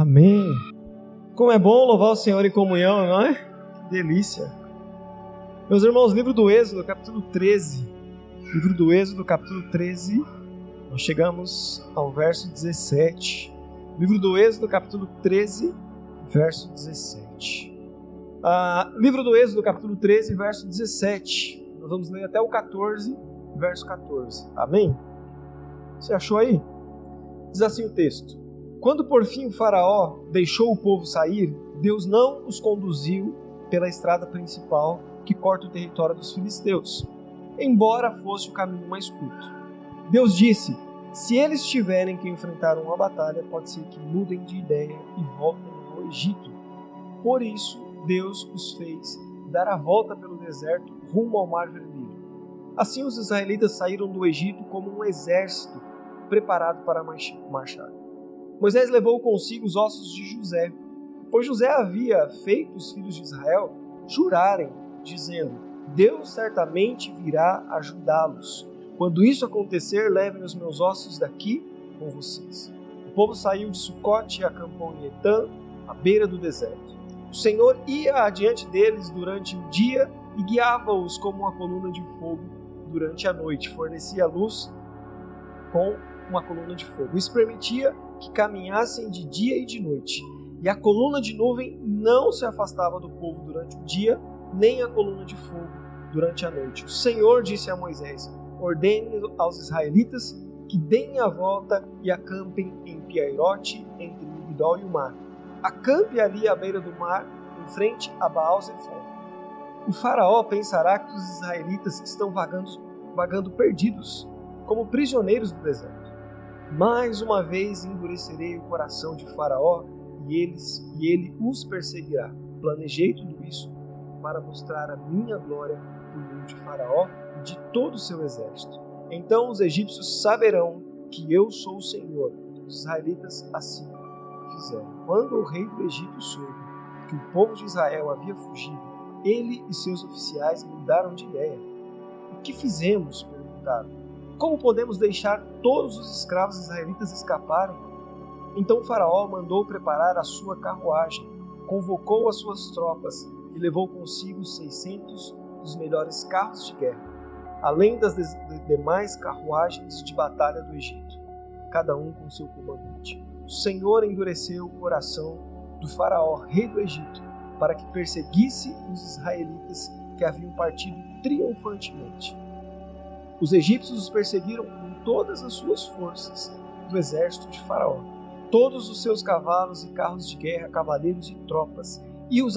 Amém. Como é bom louvar o Senhor em comunhão, não é? Que delícia. Meus irmãos, livro do Êxodo, capítulo 13. Livro do Êxodo, capítulo 13. Nós chegamos ao verso 17. Livro do Êxodo, capítulo 13, verso 17. Ah, livro do Êxodo, capítulo 13, verso 17. Nós vamos ler até o 14, verso 14. Amém? Você achou aí? Diz assim o texto: Quando por fim o Faraó deixou o povo sair, Deus não os conduziu pela estrada principal que corta o território dos filisteus, embora fosse o caminho mais curto. Deus disse: Se eles tiverem que enfrentar uma batalha, pode ser que mudem de ideia e voltem ao Egito. Por isso, Deus os fez dar a volta pelo deserto rumo ao Mar Vermelho. Assim, os israelitas saíram do Egito como um exército preparado para marchar. Moisés levou consigo os ossos de José, pois José havia feito os filhos de Israel jurarem, dizendo: Deus certamente virá ajudá-los. Quando isso acontecer, levem os meus ossos daqui com vocês. O povo saiu de Sucote e acampou em Etã, à beira do deserto. O Senhor ia adiante deles durante o dia e guiava-os como uma coluna de fogo durante a noite. Fornecia luz com uma coluna de fogo. Isso permitia que caminhassem de dia e de noite. E a coluna de nuvem não se afastava do povo durante o dia, nem a coluna de fogo durante a noite. O Senhor disse a Moisés: Ordene aos israelitas que deem a volta e acampem em Piairote, entre Migdol e o mar. Acampe ali à beira do mar, em frente a Baal Zephon. O faraó pensará que os israelitas estão vagando, vagando perdidos, como prisioneiros do deserto. Mais uma vez endurecerei o coração de Faraó e eles e ele os perseguirá. Planejei tudo isso para mostrar a minha glória por meio de Faraó e de todo o seu exército. Então os egípcios saberão que eu sou o Senhor. Os israelitas assim fizeram. Quando o rei do Egito soube que o povo de Israel havia fugido, ele e seus oficiais mudaram de ideia. O que fizemos? perguntaram. Como podemos deixar todos os escravos israelitas escaparem? Então Faraó mandou preparar a sua carruagem, convocou as suas tropas e levou consigo 600 dos melhores carros de guerra, além das demais carruagens de batalha do Egito, cada um com seu comandante. O Senhor endureceu o coração do Faraó, rei do Egito, para que perseguisse os israelitas que haviam partido triunfantemente. Os egípcios os perseguiram com todas as suas forças do exército de Faraó, todos os seus cavalos e carros de guerra, cavaleiros e tropas, e os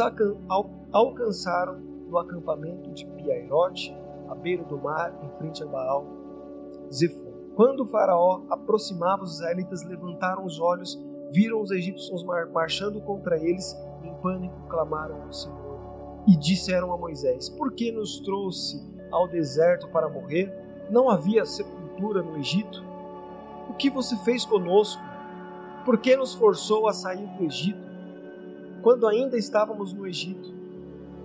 alcançaram no acampamento de Piairote, à beira do mar, em frente a Baal Zephon. Quando o faraó aproximava, os israelitas levantaram os olhos, viram os egípcios marchando contra eles, e em pânico clamaram ao Senhor e disseram a Moisés: Por que nos trouxe ao deserto para morrer? Não havia sepultura no Egito? O que você fez conosco? Por que nos forçou a sair do Egito? Quando ainda estávamos no Egito,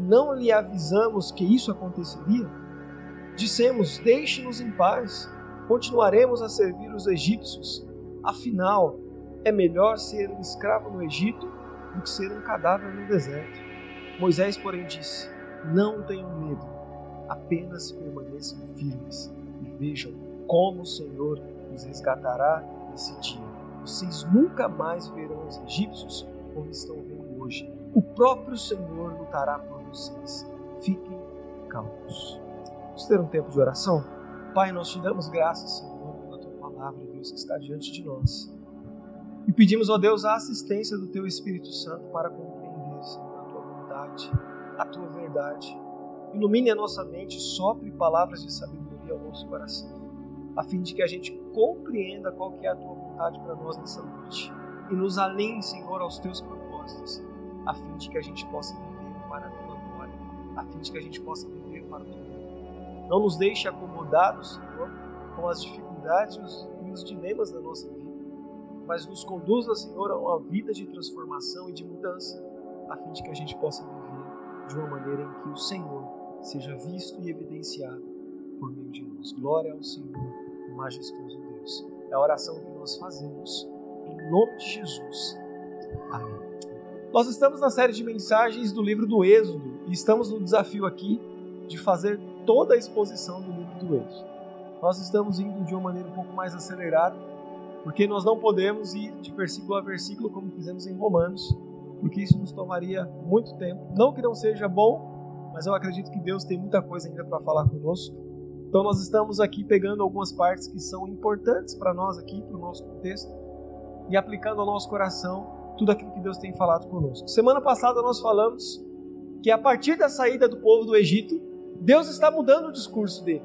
não lhe avisamos que isso aconteceria? Dissemos: Deixe-nos em paz, continuaremos a servir os egípcios. Afinal, é melhor ser um escravo no Egito do que ser um cadáver no deserto. Moisés, porém, disse: Não tenham medo, apenas permaneçam firmes e vejam como o Senhor os resgatará nesse dia. Vocês nunca mais verão os egípcios como estão vendo hoje. O próprio Senhor lutará por vocês. Fiquem calmos. Vamos ter um tempo de oração? Pai, nós te damos graças, Senhor, pela tua palavra, Deus, que está diante de nós. E pedimos, ó Deus, a assistência do teu Espírito Santo para compreender, Senhor, a tua vontade, a tua verdade. Ilumine a nossa mente, sopre palavras de sabedoria ao nosso coração, a fim de que a gente compreenda qual que é a tua vontade para nós nessa noite e nos alinhe, Senhor, aos teus propósitos, a fim de que a gente possa viver para a tua glória, a fim de que a gente possa viver para o teu nome. Não nos deixe acomodados, Senhor, com as dificuldades e os dilemas da nossa vida, mas nos conduza, Senhor, a uma vida de transformação e de mudança, a fim de que a gente possa viver de uma maneira em que o Senhor seja visto e evidenciado por meio de nós. Glória ao Senhor, majestoso Deus. É a oração que nós fazemos em nome de Jesus. Amém. Nós estamos na série de mensagens do livro do Êxodo e estamos no desafio aqui de fazer toda a exposição do livro do Êxodo. Nós estamos indo de uma maneira um pouco mais acelerada, porque nós não podemos ir de versículo a versículo como fizemos em Romanos, porque isso nos tomaria muito tempo. Não que não seja bom, mas eu acredito que Deus tem muita coisa ainda para falar conosco. Então nós estamos aqui pegando algumas partes que são importantes para nós aqui, para o nosso contexto, e aplicando ao nosso coração tudo aquilo que Deus tem falado conosco. Semana passada nós falamos que a partir da saída do povo do Egito, Deus está mudando o discurso dele.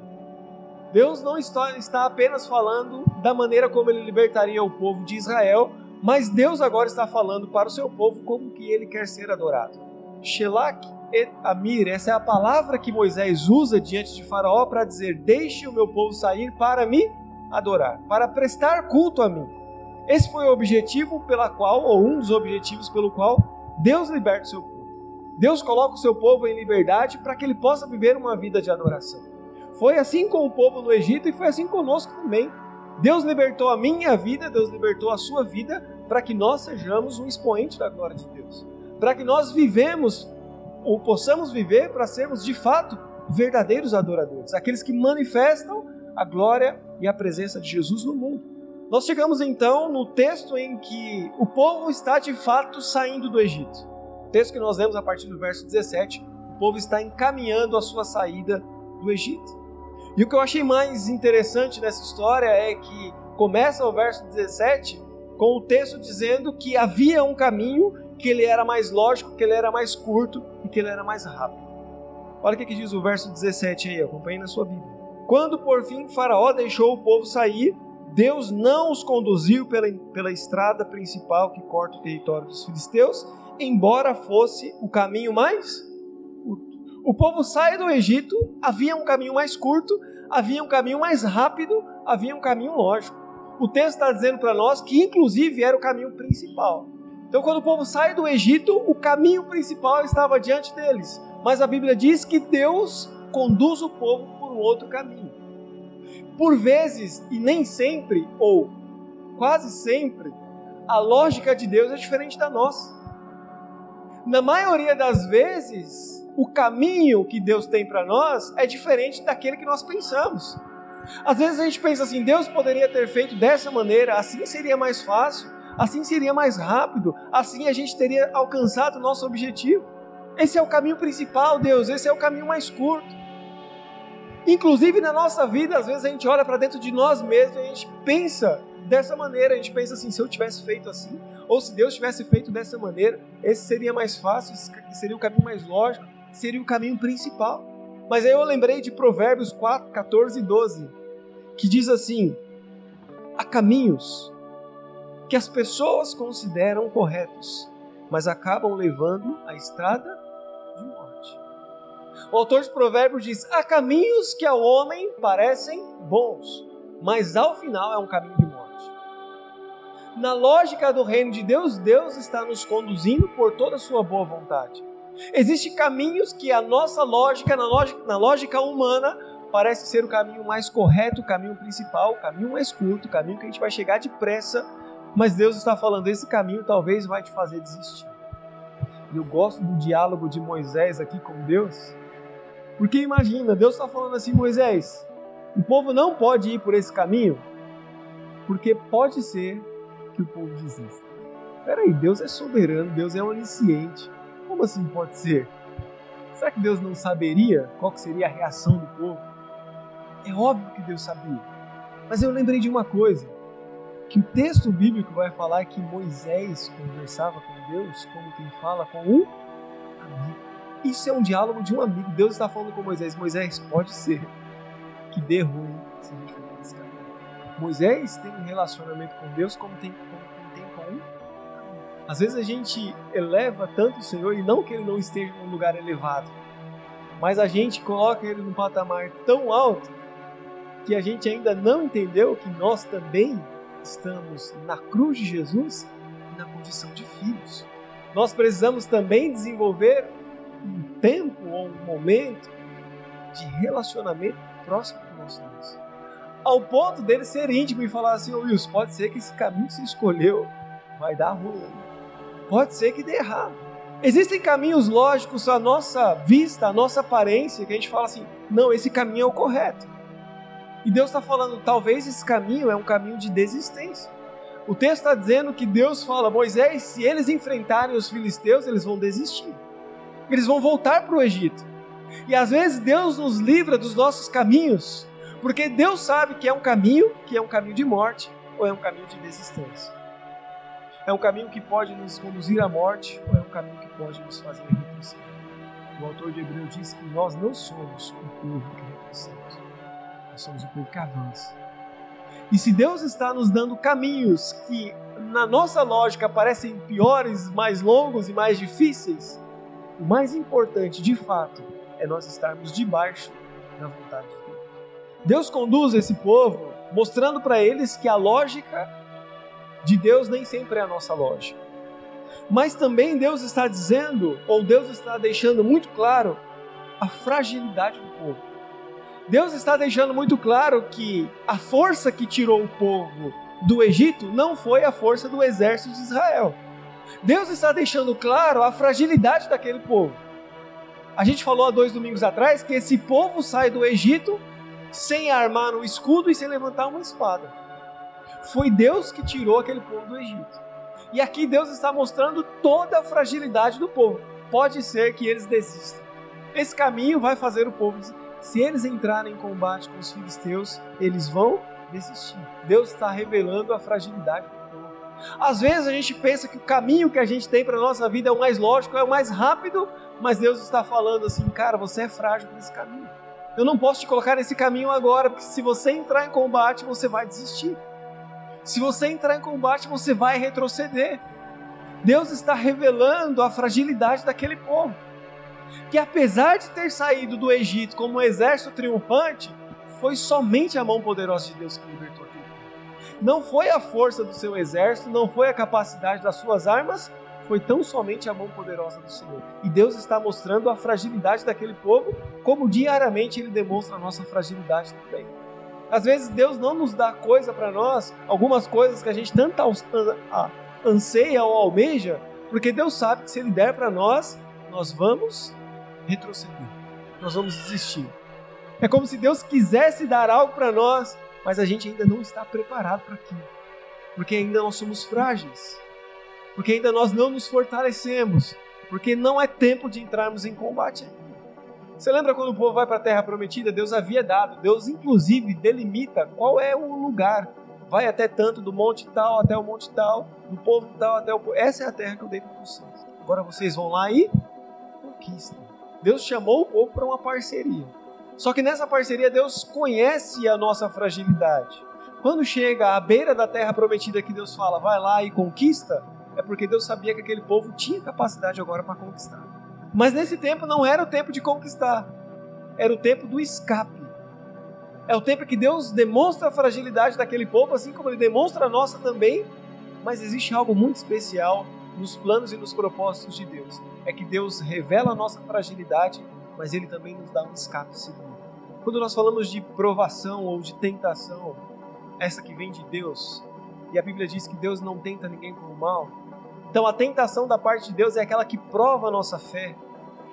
Deus não está, apenas falando da maneira como ele libertaria o povo de Israel, mas Deus agora está falando para o seu povo como que ele quer ser adorado. Shelak et Amir, essa é a palavra que Moisés usa diante de Faraó para dizer: Deixe o meu povo sair para me adorar, para prestar culto a mim. Esse foi o objetivo pela qual, ou um dos objetivos pelo qual Deus liberta o seu povo. Deus coloca o seu povo em liberdade para que ele possa viver uma vida de adoração. Foi assim com o povo no Egito e foi assim conosco também. Deus libertou a minha vida, Deus libertou a sua vida para que nós sejamos um expoente da glória de Deus. Para que nós vivemos ou possamos viver para sermos de fato verdadeiros adoradores, aqueles que manifestam a glória e a presença de Jesus no mundo. Nós chegamos então no texto em que o povo está de fato saindo do Egito. O texto que nós lemos a partir do verso 17, o povo está encaminhando a sua saída do Egito. E o que eu achei mais interessante nessa história é que começa o verso 17 com o texto dizendo que havia um caminho que ele era mais lógico, que ele era mais curto e que ele era mais rápido. Olha o que, diz o verso 17 aí, acompanhe na sua Bíblia. Quando por fim Faraó deixou o povo sair, Deus não os conduziu pela, pela estrada principal que corta o território dos filisteus, embora fosse o caminho mais curto. O povo sai do Egito, havia um caminho mais curto, havia um caminho mais rápido, havia um caminho lógico. O texto está dizendo para nós que, inclusive, era o caminho principal. Então, quando o povo sai do Egito, o caminho principal estava diante deles. Mas a Bíblia diz que Deus conduz o povo por um outro caminho. Por vezes, e nem sempre, ou quase sempre, a lógica de Deus é diferente da nossa. Na maioria das vezes, o caminho que Deus tem para nós é diferente daquele que nós pensamos. Às vezes a gente pensa assim: Deus poderia ter feito dessa maneira, assim seria mais fácil, assim seria mais rápido, assim a gente teria alcançado o nosso objetivo. Esse é o caminho principal, Deus, esse é o caminho mais curto. Inclusive na nossa vida, às vezes a gente olha para dentro de nós mesmos e a gente pensa dessa maneira, a gente pensa assim, se eu tivesse feito assim, ou se Deus tivesse feito dessa maneira, esse seria mais fácil, esse seria o caminho mais lógico, seria o caminho principal. Mas aí eu lembrei de Provérbios 4, 14 e 12, que diz assim: há caminhos que as pessoas consideram corretos, mas acabam levando a estrada o autor de Provérbios diz: há caminhos que ao homem parecem bons, mas ao final é um caminho de morte. Na lógica do reino de Deus, Deus está nos conduzindo por toda a sua boa vontade. Existem caminhos que a nossa lógica, na lógica, na lógica humana, parece ser o caminho mais correto, o caminho principal, o caminho mais curto, o caminho que a gente vai chegar depressa, mas Deus está falando: esse caminho talvez vai te fazer desistir. E eu gosto do diálogo de Moisés aqui com Deus, porque imagina, Deus está falando assim, Moisés, o povo não pode ir por esse caminho, porque pode ser que o povo desista. Peraí, Deus é soberano, Deus é onisciente. Como assim pode ser? Será que Deus não saberia qual seria a reação do povo? É óbvio que Deus sabia. Mas eu lembrei de uma coisa, que o texto bíblico vai falar que Moisés conversava com Deus como quem fala com um amigo. Isso é um diálogo de um amigo. Deus está falando com Moisés. Moisés, pode ser que dê ruim se a gente for por caminho. Moisés tem um relacionamento com Deus como tem, como tem com um Às vezes a gente eleva tanto o Senhor e não que ele não esteja num lugar elevado, mas a gente coloca ele num patamar tão alto que a gente ainda não entendeu que nós também estamos na cruz de Jesus e na condição de filhos. Nós precisamos também desenvolver um tempo ou um momento de relacionamento próximo com nós Deus. Ao ponto dele ser íntimo e falar assim, oh, Wilson, pode ser que esse caminho que você escolheu vai dar ruim. pode ser que dê errado. Existem caminhos lógicos à nossa vista, à nossa aparência, que a gente fala assim: não, esse caminho é o correto. E Deus está falando, talvez esse caminho é um caminho de desistência. O texto está dizendo que Deus fala, Moisés, se eles enfrentarem os filisteus, eles vão desistir. Eles vão voltar para o Egito. E às vezes Deus nos livra dos nossos caminhos, porque Deus sabe que é um caminho, que é um caminho de morte, ou é um caminho de desistência. É um caminho que pode nos conduzir à morte, ou é um caminho que pode nos fazer retroceder. O autor de Hebreu diz que nós não somos o povo que retrocede, nós somos o povo que avança. E se Deus está nos dando caminhos que, na nossa lógica, parecem piores, mais longos e mais difíceis, o mais importante, de fato, é nós estarmos debaixo da vontade de Deus. Deus conduz esse povo mostrando para eles que a lógica de Deus nem sempre é a nossa lógica. Mas também Deus está dizendo, ou Deus está deixando muito claro, a fragilidade do povo. Deus está deixando muito claro que a força que tirou o povo do Egito não foi a força do exército de Israel. Deus está deixando claro a fragilidade daquele povo. A gente falou há dois domingos atrás que esse povo sai do Egito sem armar um escudo e sem levantar uma espada. Foi Deus que tirou aquele povo do Egito. E aqui Deus está mostrando toda a fragilidade do povo. Pode ser que eles desistam. Esse caminho vai fazer o povo. Se eles entrarem em combate com os filisteus, eles vão desistir. Deus está revelando a fragilidade do povo. Às vezes a gente pensa que o caminho que a gente tem para a nossa vida é o mais lógico, é o mais rápido, mas Deus está falando assim, cara, você é frágil nesse caminho. Eu não posso te colocar nesse caminho agora, porque se você entrar em combate, você vai desistir. Se você entrar em combate, você vai retroceder. Deus está revelando a fragilidade daquele povo. Que apesar de ter saído do Egito como um exército triunfante, foi somente a mão poderosa de Deus que libertou aquele povo. Não foi a força do seu exército, não foi a capacidade das suas armas, foi tão somente a mão poderosa do Senhor. E Deus está mostrando a fragilidade daquele povo, como diariamente Ele demonstra a nossa fragilidade também. Às vezes Deus não nos dá coisa para nós, algumas coisas que a gente tanto anseia ou almeja, porque Deus sabe que se Ele der para nós, nós vamos retroceder, nós vamos desistir. É como se Deus quisesse dar algo para nós, mas a gente ainda não está preparado para aquilo, porque ainda nós somos frágeis porque ainda nós não nos fortalecemos, porque não é tempo de entrarmos em combate ainda. Você lembra quando o povo vai para a terra prometida? Deus havia dado, Deus inclusive delimita qual é o lugar. Vai até tanto do monte tal até o monte tal, do povo tal até o povo. Essa é a terra que eu dei para vocês. Agora vocês vão lá e conquistam. Deus chamou o povo para uma parceria. Só que nessa parceria Deus conhece a nossa fragilidade. Quando chega à beira da terra prometida que Deus fala, vai lá e conquista, é porque Deus sabia que aquele povo tinha capacidade agora para conquistar. Mas nesse tempo não era o tempo de conquistar, era o tempo do escape. É o tempo que Deus demonstra a fragilidade daquele povo, assim como ele demonstra a nossa também. Mas existe algo muito especial nos planos e nos propósitos de Deus. É que Deus revela a nossa fragilidade, mas ele também nos dá um escape seguro. Quando nós falamos de provação ou de tentação, essa que vem de Deus, e a Bíblia diz que Deus não tenta ninguém com o mal, então a tentação da parte de Deus é aquela que prova a nossa fé,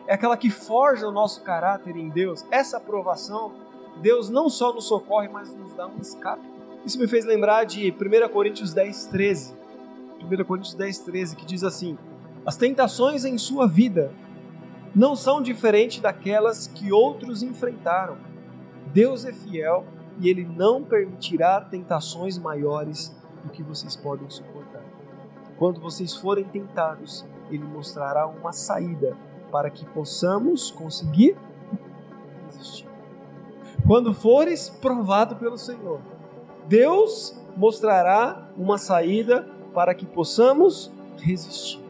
é aquela que forja o nosso caráter em Deus. Essa aprovação, Deus não só nos socorre, mas nos dá um escape. Isso me fez lembrar de 1 Coríntios 10, 13. 1 Coríntios 10, 13, que diz assim: As tentações em sua vida não são diferentes daquelas que outros enfrentaram. Deus é fiel e ele não permitirá tentações maiores do que vocês podem suportar. Quando vocês forem tentados, Ele mostrará uma saída para que possamos conseguir resistir. Quando fores provado pelo Senhor, Deus mostrará uma saída para que possamos resistir.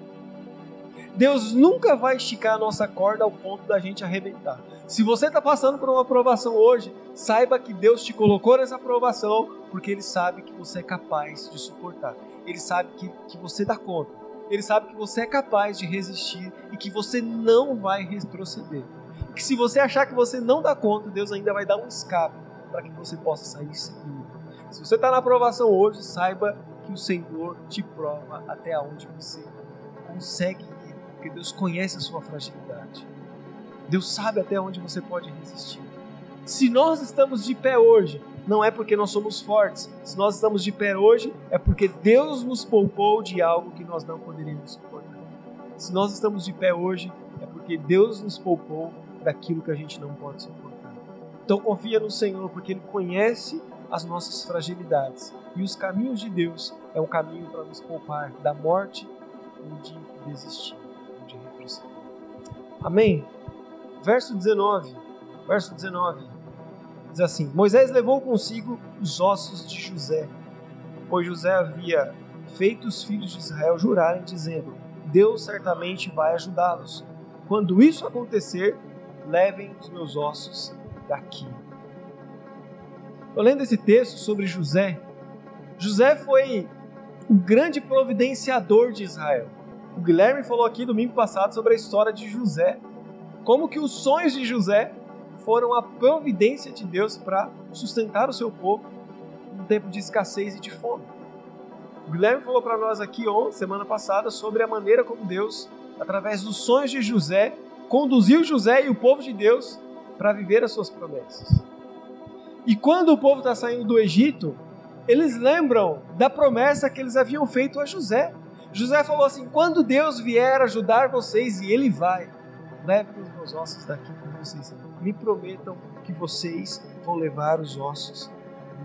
Deus nunca vai esticar a nossa corda ao ponto da gente arrebentar. Se você está passando por uma aprovação hoje, saiba que Deus te colocou nessa aprovação porque Ele sabe que você é capaz de suportar. Ele sabe que, que você dá conta. Ele sabe que você é capaz de resistir e que você não vai retroceder. E que se você achar que você não dá conta, Deus ainda vai dar um escape para que você possa sair seguro. Se você está na aprovação hoje, saiba que o Senhor te prova até onde você consegue ir, porque Deus conhece a sua fragilidade. Deus sabe até onde você pode resistir. Se nós estamos de pé hoje, não é porque nós somos fortes. Se nós estamos de pé hoje, é porque Deus nos poupou de algo que nós não poderíamos suportar. Se nós estamos de pé hoje, é porque Deus nos poupou daquilo que a gente não pode suportar. Então confia no Senhor, porque Ele conhece as nossas fragilidades. E os caminhos de Deus é um caminho para nos poupar da morte ou de desistir, ou de retroceder. Amém? Verso 19. Verso 19. Diz assim: Moisés levou consigo os ossos de José, pois José havia feito os filhos de Israel jurarem, dizendo: Deus certamente vai ajudá-los. Quando isso acontecer, levem os meus ossos daqui. Estou lendo esse texto sobre José. José foi o grande providenciador de Israel. O Guilherme falou aqui domingo passado sobre a história de José. Como que os sonhos de José foram a providência de Deus para sustentar o seu povo num tempo de escassez e de fome. O Guilherme falou para nós aqui ontem, semana passada sobre a maneira como Deus, através dos sonhos de José, conduziu José e o povo de Deus para viver as suas promessas. E quando o povo está saindo do Egito, eles lembram da promessa que eles haviam feito a José. José falou assim: quando Deus vier ajudar vocês, e ele vai, leve os meus ossos daqui com vocês me prometam que vocês vão levar os ossos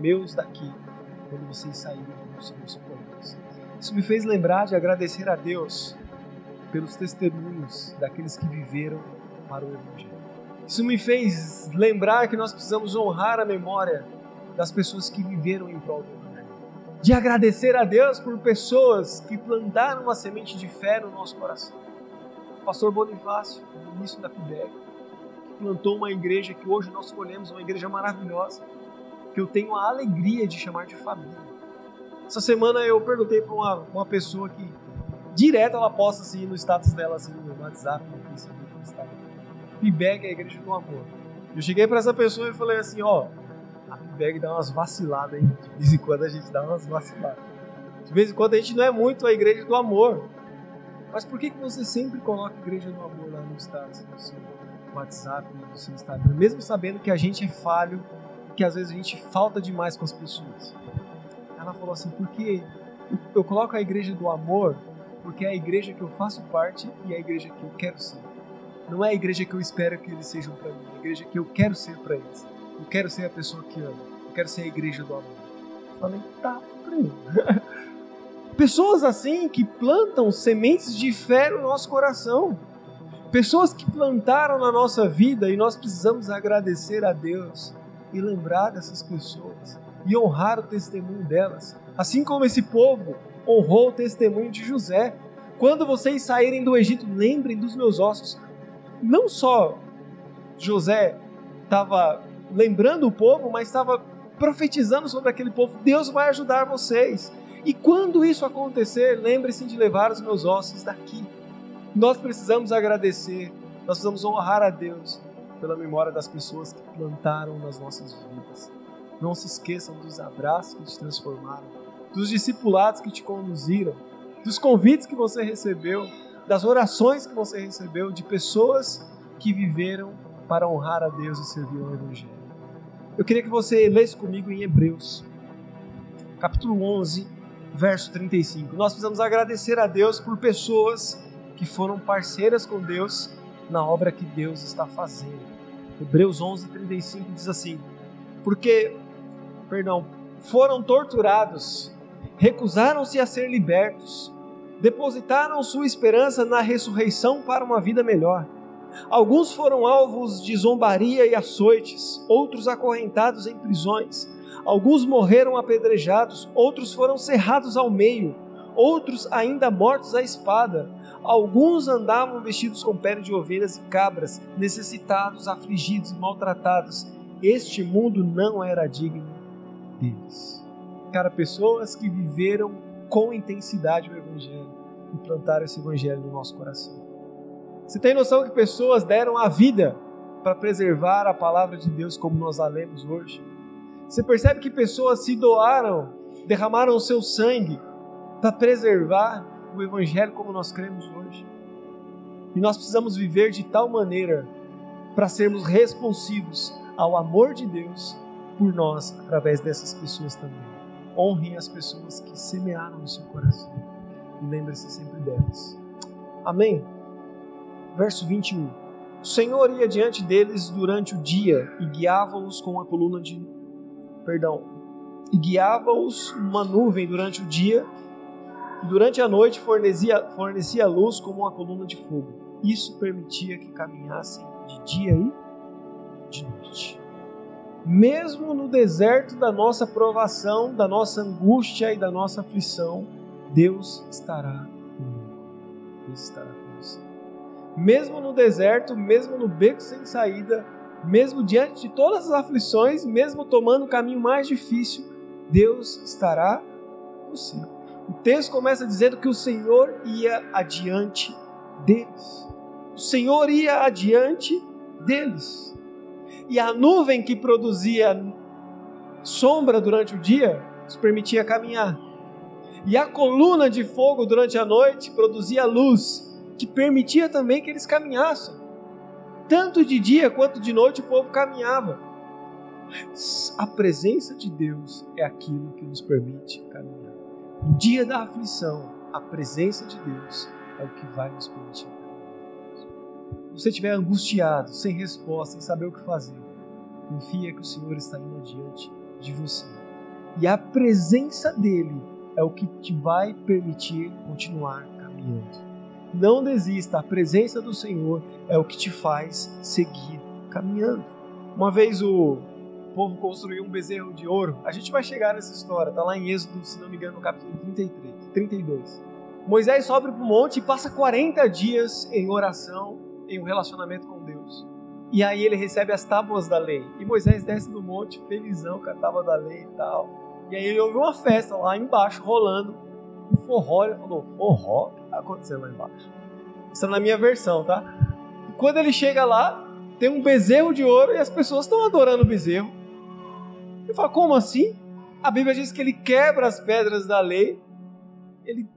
meus daqui quando vocês saírem dos seus planos. Isso me fez lembrar de agradecer a Deus pelos testemunhos daqueles que viveram para o Evangelho. Isso me fez lembrar que nós precisamos honrar a memória das pessoas que viveram em prol do Evangelho. De agradecer a Deus por pessoas que plantaram uma semente de fé no nosso coração. O pastor Bonifácio, no início da PIBEC, plantou uma igreja que hoje nós escolhemos, uma igreja maravilhosa, que eu tenho a alegria de chamar de família. Essa semana eu perguntei para uma, uma pessoa que direto ela posta assim no status dela, assim, no WhatsApp, no Facebook. Pibeg é a igreja do amor. Eu cheguei para essa pessoa e falei assim, ó, a Pibeg dá umas vaciladas aí. De vez em quando a gente dá umas vaciladas. De vez em quando a gente não é muito a igreja do amor. Mas por que, que você sempre coloca a igreja do amor lá no status do seu WhatsApp, no seu Instagram? Mesmo sabendo que a gente é falho, que às vezes a gente falta demais com as pessoas. Ela falou assim, porque eu coloco a igreja do amor porque é a igreja que eu faço parte e é a igreja que eu quero ser. Não é a igreja que eu espero que eles sejam para mim, é a igreja que eu quero ser para eles. Eu quero ser a pessoa que ama, eu quero ser a igreja do amor. Falei, tá, Pessoas assim que plantam sementes de fé no nosso coração. Pessoas que plantaram na nossa vida e nós precisamos agradecer a Deus e lembrar dessas pessoas e honrar o testemunho delas. Assim como esse povo honrou o testemunho de José. Quando vocês saírem do Egito, lembrem dos meus ossos. Não só José estava lembrando o povo, mas estava profetizando sobre aquele povo. Deus vai ajudar vocês. E quando isso acontecer, lembre-se de levar os meus ossos daqui. Nós precisamos agradecer, nós precisamos honrar a Deus pela memória das pessoas que plantaram nas nossas vidas. Não se esqueçam dos abraços que te transformaram, dos discipulados que te conduziram, dos convites que você recebeu, das orações que você recebeu, de pessoas que viveram para honrar a Deus e servir ao Evangelho. Eu queria que você lesse comigo em Hebreus, capítulo 11, verso 35. Nós precisamos agradecer a Deus por pessoas que foram parceiras com Deus na obra que Deus está fazendo. Hebreus 11, 35 diz assim: Porque, perdão, foram torturados recusaram-se a ser libertos, depositaram sua esperança na ressurreição para uma vida melhor. Alguns foram alvos de zombaria e açoites, outros acorrentados em prisões. Alguns morreram apedrejados, outros foram cerrados ao meio, outros ainda mortos à espada. Alguns andavam vestidos com pele de ovelhas e cabras, necessitados, afligidos e maltratados. Este mundo não era digno deles cara, pessoas que viveram com intensidade o Evangelho e plantaram esse Evangelho no nosso coração. Você tem noção que pessoas deram a vida para preservar a palavra de Deus como nós a lemos hoje? Você percebe que pessoas se doaram, derramaram o seu sangue para preservar o Evangelho como nós cremos hoje. E nós precisamos viver de tal maneira para sermos responsivos ao amor de Deus por nós através dessas pessoas também. Honrem as pessoas que semearam no seu coração e lembre-se sempre delas. Amém? Verso 21. O Senhor ia diante deles durante o dia e guiava-os com uma coluna de. Perdão. E guiava-os uma nuvem durante o dia e durante a noite fornecia, fornecia luz como uma coluna de fogo. Isso permitia que caminhassem de dia e de noite. Mesmo no deserto da nossa provação, da nossa angústia e da nossa aflição, Deus estará comigo. Deus estará com você. Mesmo no deserto, mesmo no beco sem saída, mesmo diante de todas as aflições, mesmo tomando o caminho mais difícil, Deus estará com você. O texto começa dizendo que o Senhor ia adiante deles. O Senhor ia adiante deles. E a nuvem que produzia sombra durante o dia os permitia caminhar. E a coluna de fogo durante a noite produzia luz, que permitia também que eles caminhassem. Tanto de dia quanto de noite o povo caminhava. A presença de Deus é aquilo que nos permite caminhar. No dia da aflição, a presença de Deus é o que vai nos permitir você estiver angustiado, sem resposta, sem saber o que fazer, confia que o Senhor está indo adiante de você. E a presença dele é o que te vai permitir continuar caminhando. Não desista, a presença do Senhor é o que te faz seguir caminhando. Uma vez o povo construiu um bezerro de ouro, a gente vai chegar nessa história, está lá em Êxodo, se não me engano, no capítulo 33, 32. Moisés sobe para o monte e passa 40 dias em oração, em um relacionamento com Deus. E aí ele recebe as tábuas da lei. E Moisés desce do monte, felizão com a tábua da lei e tal. E aí ele ouviu uma festa lá embaixo, rolando um forró. Ele falou: Forró? O que está acontecendo lá embaixo? Isso é na minha versão, tá? E quando ele chega lá, tem um bezerro de ouro e as pessoas estão adorando o bezerro. Ele fala: Como assim? A Bíblia diz que ele quebra as pedras da lei, ele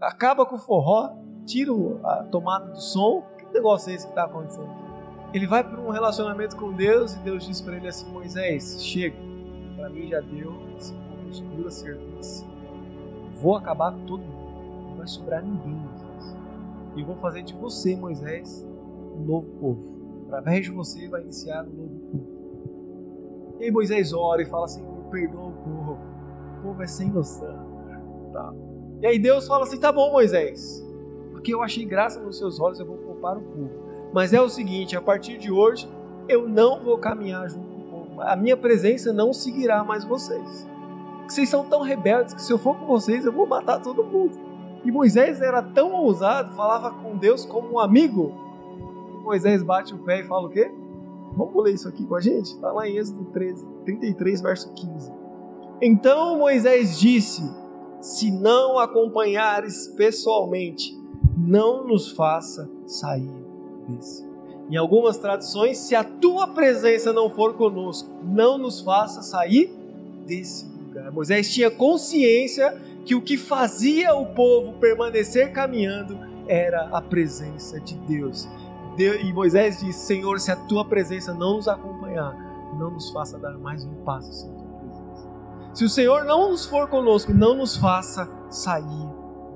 acaba com o forró, tira a tomada do som. Negócio é esse que está acontecendo? Ele vai para um relacionamento com Deus e Deus diz para ele assim: Moisés, chega para mim já deu esse ponto de dura certeza. Vou acabar com todo mundo. Não vai sobrar ninguém, Moisés. E vou fazer de você, Moisés, um novo povo. Através de você vai iniciar um novo povo. E aí Moisés ora e fala assim: perdoa o povo. O povo é sem noção. Tá. E aí Deus fala assim: tá bom, Moisés. Porque eu achei graça nos seus olhos, eu vou poupar o povo. Mas é o seguinte: a partir de hoje, eu não vou caminhar junto a minha presença não seguirá mais vocês. Vocês são tão rebeldes que se eu for com vocês, eu vou matar todo mundo. E Moisés era tão ousado, falava com Deus como um amigo. Moisés bate o pé e fala o quê? Vamos ler isso aqui com a gente? Está lá em Êxodo 13, 33, verso 15. Então Moisés disse: Se não acompanhares pessoalmente, não nos faça sair desse em algumas tradições, se a tua presença não for conosco, não nos faça sair desse lugar. Moisés tinha consciência que o que fazia o povo permanecer caminhando era a presença de Deus. E Moisés disse: Senhor, se a tua presença não nos acompanhar, não nos faça dar mais um passo sem tua presença. Se o Senhor não nos for conosco, não nos faça sair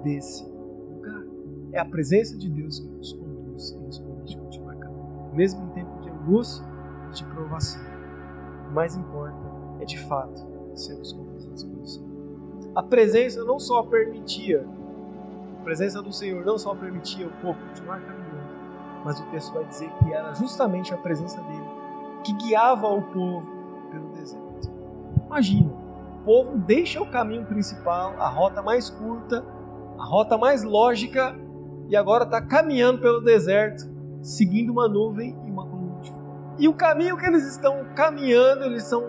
desse. É a presença de Deus que nos conduz e nos mesmo em tempo de angústia e de provação. O mais importa é de fato sermos conduzidos pelo Senhor. A presença não só permitia, a presença do Senhor não só permitia o povo continuar caminhando, mas o texto vai dizer que era justamente a presença dele que guiava o povo pelo deserto. Imagina, o povo deixa o caminho principal, a rota mais curta, a rota mais lógica, e agora está caminhando pelo deserto seguindo uma nuvem e uma coluna. E o caminho que eles estão caminhando, eles estão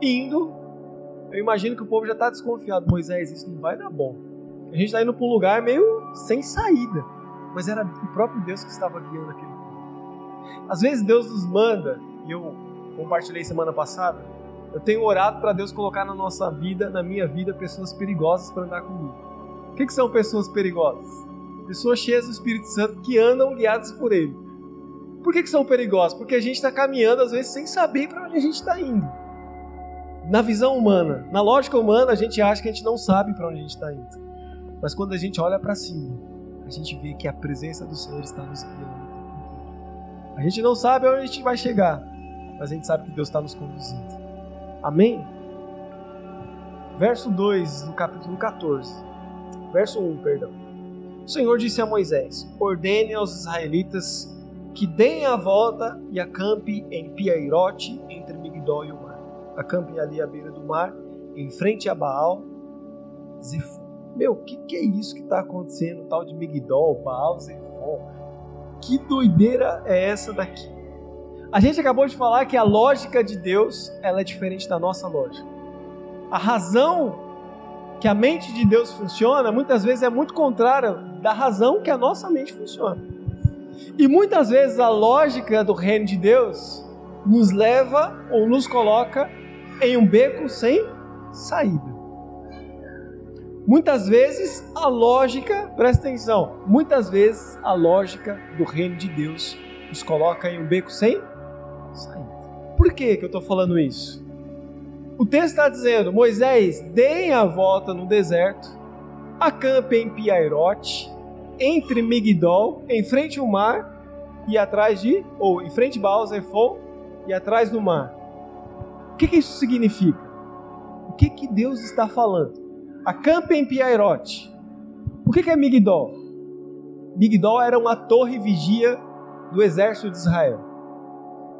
indo. Eu imagino que o povo já está desconfiado. Moisés, isso não vai dar bom. A gente está indo para um lugar meio sem saída. Mas era o próprio Deus que estava guiando aquele povo. Às vezes Deus nos manda, e eu compartilhei semana passada, eu tenho orado para Deus colocar na nossa vida, na minha vida, pessoas perigosas para andar comigo. O que, que são pessoas perigosas? Pessoas cheias do Espírito Santo que andam guiadas por Ele. Por que, que são perigosas? Porque a gente está caminhando às vezes sem saber para onde a gente está indo. Na visão humana, na lógica humana, a gente acha que a gente não sabe para onde a gente está indo. Mas quando a gente olha para cima, a gente vê que a presença do Senhor está nos guiando. A gente não sabe onde a gente vai chegar, mas a gente sabe que Deus está nos conduzindo. Amém? Verso 2 do capítulo 14. Verso 1, perdão. O Senhor disse a Moisés: Ordene aos israelitas que deem a volta e acampe em Piairote, entre Migdol e o mar. Acampe ali à beira do mar, em frente a Baal, Zefon. Meu, o que, que, é isso que está acontecendo? Tal de Migdol, Baal, Zefon. Que doideira é essa daqui? A gente acabou de falar que a lógica de Deus ela é diferente da nossa lógica. A razão que a mente de Deus funciona muitas vezes é muito contrária da razão que a nossa mente funciona. E muitas vezes a lógica do reino de Deus nos leva ou nos coloca em um beco sem saída. Muitas vezes a lógica, presta atenção, muitas vezes a lógica do reino de Deus nos coloca em um beco sem saída. Por que, que eu estou falando isso? O texto está dizendo: Moisés, deem a volta no deserto, acampe em Piairote, entre Migdol, em frente ao mar e atrás de, ou em frente Baal Zephon e atrás do mar. O que, que isso significa? O que, que Deus está falando? Acampe em Piairote. O que, que é Migdol? Migdol era uma torre vigia do exército de Israel.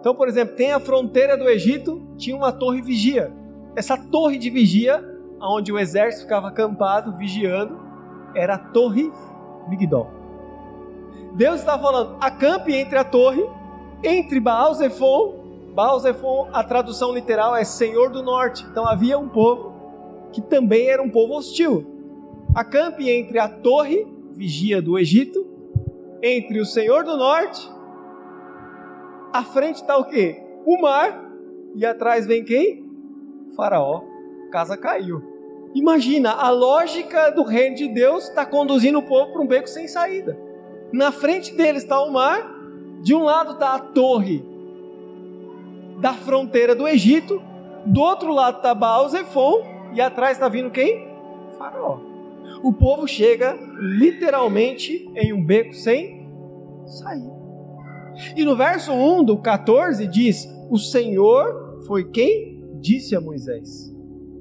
Então, por exemplo, tem a fronteira do Egito, tinha uma torre vigia. Essa torre de vigia, onde o exército ficava acampado, vigiando, era a torre Migdol. Deus está falando, acampe entre a torre, entre Baal Zephon. Baal Zephon, a tradução literal é Senhor do Norte. Então havia um povo que também era um povo hostil. Acampe entre a torre, vigia do Egito, entre o Senhor do Norte. À frente está o quê? O mar. E atrás vem quem? Faraó, casa caiu. Imagina, a lógica do reino de Deus está conduzindo o povo para um beco sem saída. Na frente deles está o mar, de um lado está a torre da fronteira do Egito, do outro lado está Baal Zephon, e atrás está vindo quem? Faraó. O povo chega literalmente em um beco sem saída. E no verso 1 do 14 diz: O Senhor foi quem disse a Moisés: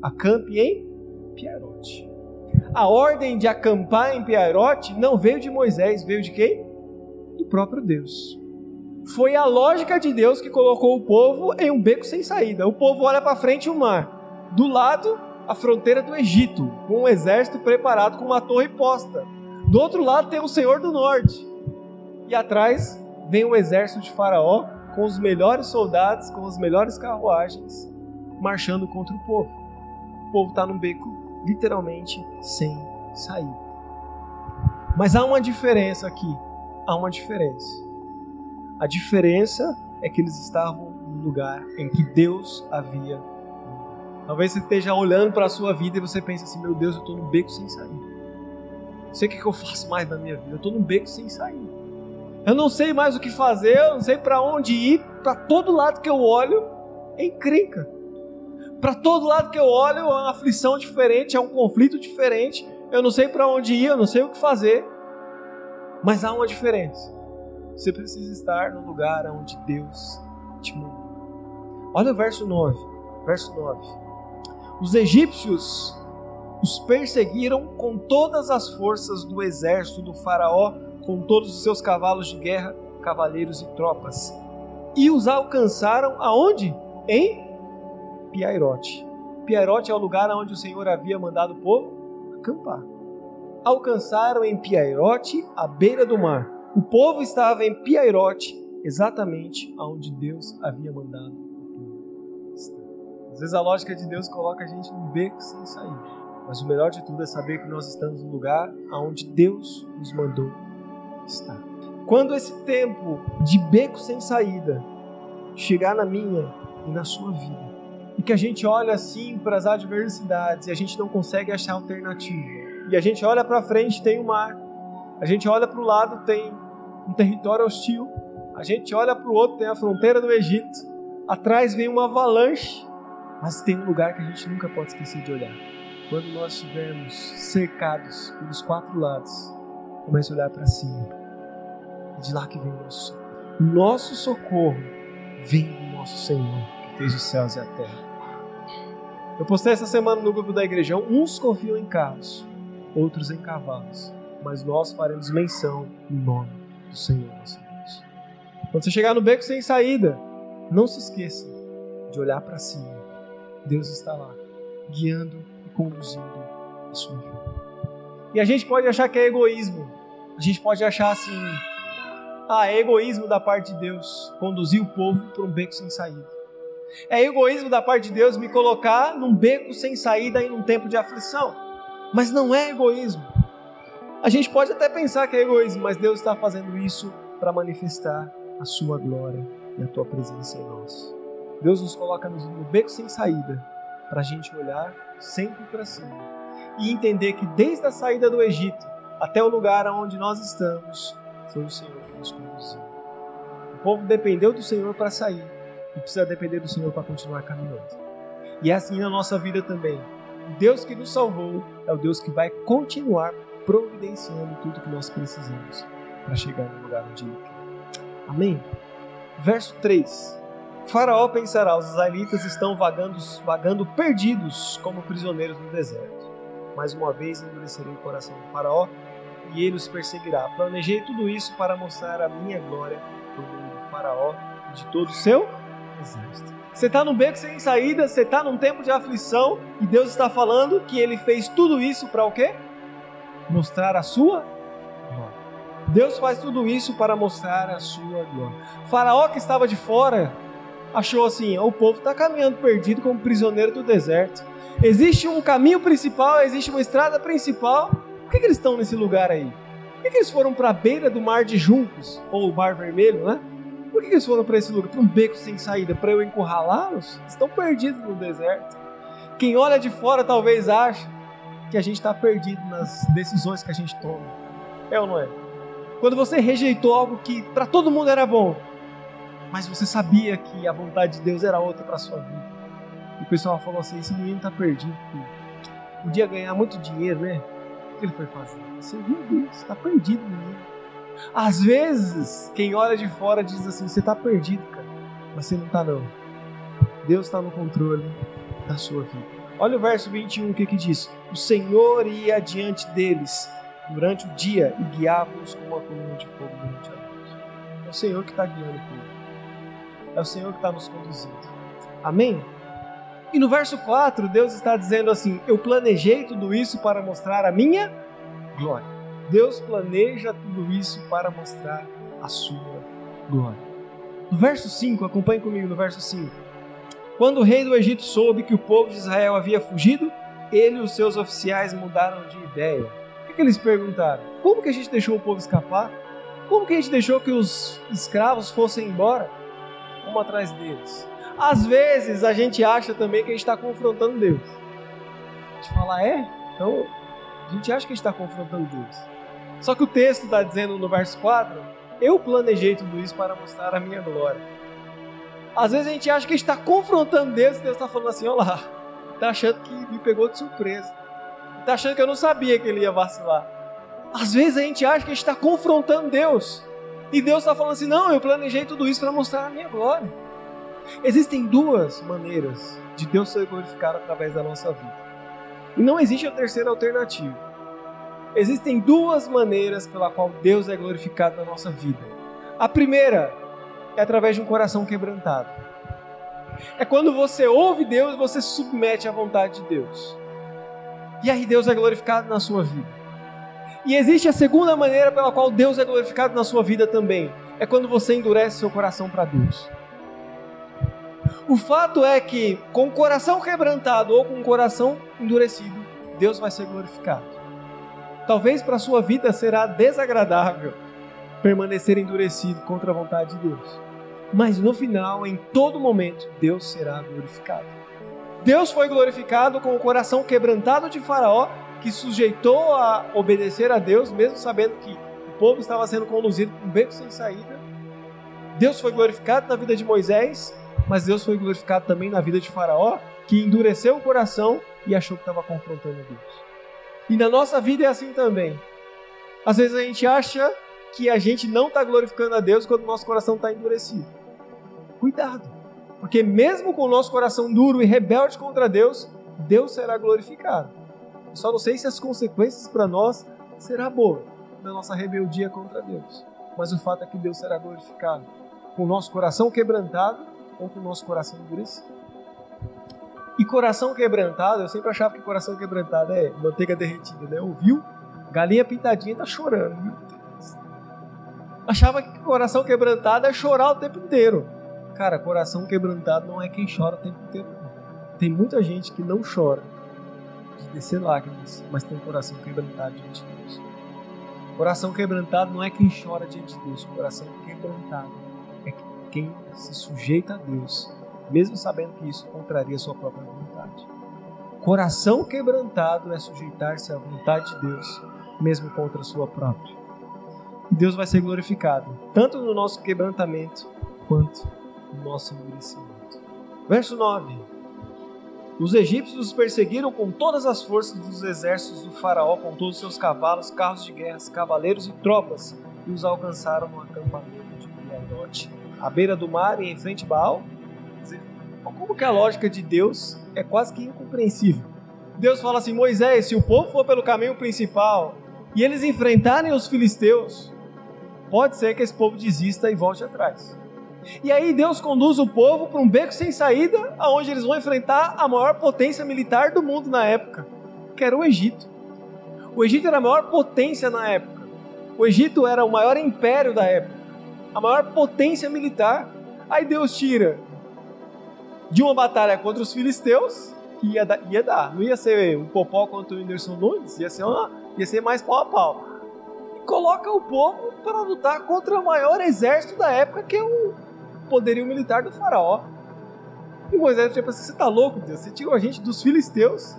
acampe em Piarote. A ordem de acampar em Piarote não veio de Moisés, veio de quem? Do próprio Deus. Foi a lógica de Deus que colocou o povo em um beco sem saída. O povo olha para frente o mar. Do lado, a fronteira do Egito, com um exército preparado com uma torre posta. Do outro lado tem o Senhor do Norte. E atrás vem o exército de Faraó com os melhores soldados, com as melhores carruagens marchando contra o povo. O povo está num beco literalmente sem saída. Mas há uma diferença aqui. Há uma diferença. A diferença é que eles estavam no lugar em que Deus havia. Talvez você esteja olhando para a sua vida e você pense assim: meu Deus, eu estou num beco sem saída. Não sei o que eu faço mais na minha vida. Eu estou num beco sem saída. Eu não sei mais o que fazer, eu não sei para onde ir. Para todo lado que eu olho, é encrenca. Para todo lado que eu olho, é uma aflição diferente, é um conflito diferente. Eu não sei para onde ir, eu não sei o que fazer. Mas há uma diferença. Você precisa estar no lugar onde Deus te mandou. Olha o verso 9. Verso 9. Os egípcios os perseguiram com todas as forças do exército do Faraó, com todos os seus cavalos de guerra, cavaleiros e tropas. E os alcançaram aonde? Em Piairote. Piairote é o lugar onde o Senhor havia mandado o povo acampar. Alcançaram em Piairote, à beira do mar. O povo estava em Piairote, exatamente onde Deus havia mandado o povo estar. Às vezes a lógica de Deus coloca a gente num beco sem sair. Mas o melhor de tudo é saber que nós estamos no lugar onde Deus nos mandou estar. Quando esse tempo de beco sem saída chegar na minha e na sua vida, e que a gente olha assim para as adversidades e a gente não consegue achar alternativa. e a gente olha para frente, tem o mar. A gente olha para o lado, tem um território hostil. A gente olha para o outro, tem a fronteira do Egito. Atrás vem uma avalanche. Mas tem um lugar que a gente nunca pode esquecer de olhar. Quando nós estivermos cercados pelos quatro lados, comece a olhar para cima. É de lá que vem o nosso socorro. Nosso socorro vem do nosso Senhor, fez os céus e a terra. Eu postei essa semana no grupo da igreja. Uns confiam em carros, outros em cavalos, mas nós faremos menção no nome do Senhor nosso Deus. Quando você chegar no beco sem saída, não se esqueça de olhar para cima. Deus está lá, guiando e conduzindo a sua vida. E a gente pode achar que é egoísmo. A gente pode achar assim: ah, é egoísmo da parte de Deus conduzir o povo para um beco sem saída. É egoísmo da parte de Deus me colocar num beco sem saída em um tempo de aflição. Mas não é egoísmo. A gente pode até pensar que é egoísmo, mas Deus está fazendo isso para manifestar a sua glória e a tua presença em nós. Deus nos coloca no beco sem saída para a gente olhar sempre para cima e entender que desde a saída do Egito até o lugar onde nós estamos, foi o Senhor que nos conduziu. O povo dependeu do Senhor para sair e precisa depender do Senhor para continuar caminhando. E é assim na nossa vida também. O Deus que nos salvou é o Deus que vai continuar providenciando tudo que nós precisamos para chegar no lugar onde Ele quer. Amém? Verso 3. Faraó pensará: os israelitas estão vagando, vagando perdidos como prisioneiros no deserto. Mais uma vez endurecerei o coração do Faraó e ele os perseguirá. Planejei tudo isso para mostrar a minha glória por meio do Faraó e de todo o seu exército. Você está num beco sem saída, você está num tempo de aflição e Deus está falando que Ele fez tudo isso para o quê? Mostrar a sua glória. Deus faz tudo isso para mostrar a sua glória. faraó que estava de fora achou assim: o povo está caminhando perdido como prisioneiro do deserto. Existe um caminho principal, existe uma estrada principal. Por que, que eles estão nesse lugar aí? Por que, que eles foram para a beira do mar de juncos, ou o mar vermelho, né? Por que eles foram para esse lugar? Para um beco sem saída? Para eu encurralá-los? Estão perdidos no deserto. Quem olha de fora talvez ache que a gente está perdido nas decisões que a gente toma. É ou não é? Quando você rejeitou algo que para todo mundo era bom, mas você sabia que a vontade de Deus era outra para sua vida. E o pessoal falou assim: esse menino está perdido. Podia ganhar muito dinheiro, né? O que ele foi fazer? Você viu Deus, está perdido, menino. Às vezes, quem olha de fora diz assim: você está perdido, cara. Mas você não está, não. Deus está no controle da sua vida. Olha o verso 21, o que, que diz? O Senhor ia adiante deles durante o dia e guiava-os com uma coluna de fogo durante a noite. É o Senhor que está guiando o povo. É o Senhor que está nos conduzindo. Amém? E no verso 4, Deus está dizendo assim: Eu planejei tudo isso para mostrar a minha glória. Deus planeja tudo isso para mostrar a sua glória. No verso 5, acompanhe comigo no verso 5. Quando o rei do Egito soube que o povo de Israel havia fugido, ele e os seus oficiais mudaram de ideia. O que, eles perguntaram? Como que a gente deixou o povo escapar? Como que a gente deixou que os escravos fossem embora? Um atrás deles. Às vezes a gente acha também que a gente está confrontando Deus. A gente fala, é? Então a gente acha que a gente está confrontando Deus. Só que o texto está dizendo no verso 4: Eu planejei tudo isso para mostrar a minha glória. Às vezes a gente acha que a gente está confrontando Deus e Deus está falando assim: Olha lá, está achando que me pegou de surpresa. Está achando que eu não sabia que ele ia vacilar. Às vezes a gente acha que a gente está confrontando Deus. E Deus está falando assim: Não, eu planejei tudo isso para mostrar a minha glória. Existem duas maneiras de Deus ser glorificado através da nossa vida. E não existe a terceira alternativa. Existem duas maneiras pela qual Deus é glorificado na nossa vida. A primeira é através de um coração quebrantado. É quando você ouve Deus você se submete à vontade de Deus. E aí Deus é glorificado na sua vida. E existe a segunda maneira pela qual Deus é glorificado na sua vida também. É quando você endurece seu coração para Deus. O fato é que, com o coração quebrantado ou com o coração endurecido, Deus vai ser glorificado. Talvez para a sua vida será desagradável permanecer endurecido contra a vontade de Deus. Mas no final, em todo momento, Deus será glorificado. Deus foi glorificado com o coração quebrantado de Faraó, que sujeitou a obedecer a Deus, mesmo sabendo que o povo estava sendo conduzido por um beco sem saída. Deus foi glorificado na vida de Moisés, mas Deus foi glorificado também na vida de Faraó, que endureceu o coração e achou que estava confrontando Deus. E na nossa vida é assim também. Às vezes a gente acha que a gente não está glorificando a Deus quando o nosso coração está endurecido. Cuidado, porque mesmo com o nosso coração duro e rebelde contra Deus, Deus será glorificado. Eu só não sei se as consequências para nós será boa da nossa rebeldia contra Deus. Mas o fato é que Deus será glorificado com o nosso coração quebrantado ou com o nosso coração endurecido. E coração quebrantado, eu sempre achava que coração quebrantado é manteiga derretida, né? Ouviu? Galinha pintadinha tá chorando. Achava que coração quebrantado é chorar o tempo inteiro. Cara, coração quebrantado não é quem chora o tempo inteiro. Tem muita gente que não chora de descer lágrimas, mas tem coração quebrantado diante de Deus. Coração quebrantado não é quem chora diante de Deus. Coração quebrantado é quem se sujeita a Deus mesmo sabendo que isso contraria sua própria vontade. Coração quebrantado é sujeitar-se à vontade de Deus, mesmo contra a sua própria. Deus vai ser glorificado, tanto no nosso quebrantamento quanto no nosso endurecimento. Verso 9: Os egípcios os perseguiram com todas as forças dos exércitos do Faraó, com todos os seus cavalos, carros de guerra, cavaleiros e tropas, e os alcançaram no acampamento de Piadote, à beira do mar e em frente a Baal, como que a lógica de Deus é quase que incompreensível? Deus fala assim: Moisés, se o povo for pelo caminho principal e eles enfrentarem os filisteus, pode ser que esse povo desista e volte atrás. E aí Deus conduz o povo para um beco sem saída, aonde eles vão enfrentar a maior potência militar do mundo na época, que era o Egito. O Egito era a maior potência na época. O Egito era o maior império da época, a maior potência militar. Aí Deus tira de uma batalha contra os filisteus, que ia dar, ia dar. Não ia ser um popó contra o Whindersson Nunes, ia ser, uma, ia ser mais pau a pau. E coloca o povo para lutar contra o maior exército da época, que é o poderio militar do faraó. E Moisés tipo assim, você tá louco, Deus? Você tirou a gente dos filisteus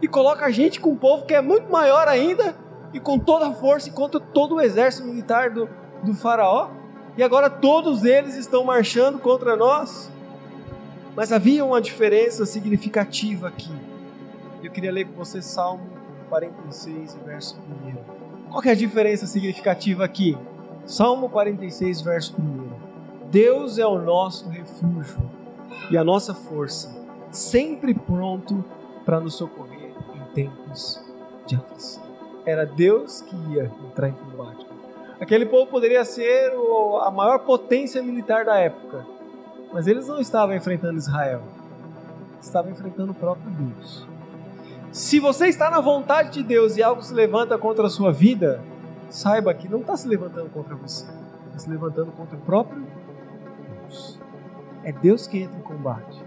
e coloca a gente com um povo que é muito maior ainda e com toda a força e contra todo o exército militar do, do faraó. E agora todos eles estão marchando contra nós. Mas havia uma diferença significativa aqui. Eu queria ler com você Salmo 46, verso 1. Qual é a diferença significativa aqui? Salmo 46, verso 1. Deus é o nosso refúgio e a nossa força, sempre pronto para nos socorrer em tempos de aflição. Era Deus que ia entrar em combate. Aquele povo poderia ser a maior potência militar da época, mas eles não estavam enfrentando Israel, estavam enfrentando o próprio Deus. Se você está na vontade de Deus e algo se levanta contra a sua vida, saiba que não está se levantando contra você, está se levantando contra o próprio Deus. É Deus que entra em combate,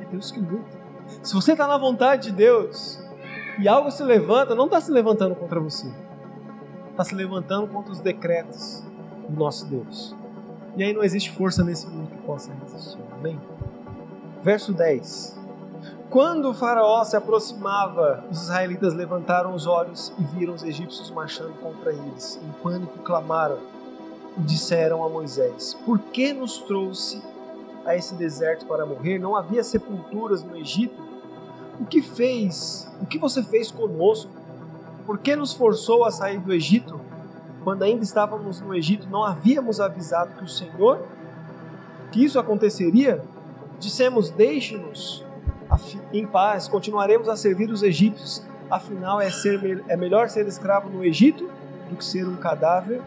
é Deus que luta. Se você está na vontade de Deus e algo se levanta, não está se levantando contra você, está se levantando contra os decretos do nosso Deus. E aí não existe força nesse mundo que possa resistir. Amém? Verso 10. Quando o faraó se aproximava, os israelitas levantaram os olhos e viram os egípcios marchando contra eles. Em pânico clamaram e disseram a Moisés: Por que nos trouxe a esse deserto para morrer? Não havia sepulturas no Egito? O que fez? O que você fez conosco? Por que nos forçou a sair do Egito? Quando ainda estávamos no Egito, não havíamos avisado que o Senhor, que isso aconteceria? Dissemos: Deixe-nos em paz, continuaremos a servir os egípcios. Afinal, é, ser, é melhor ser escravo no Egito do que ser um cadáver.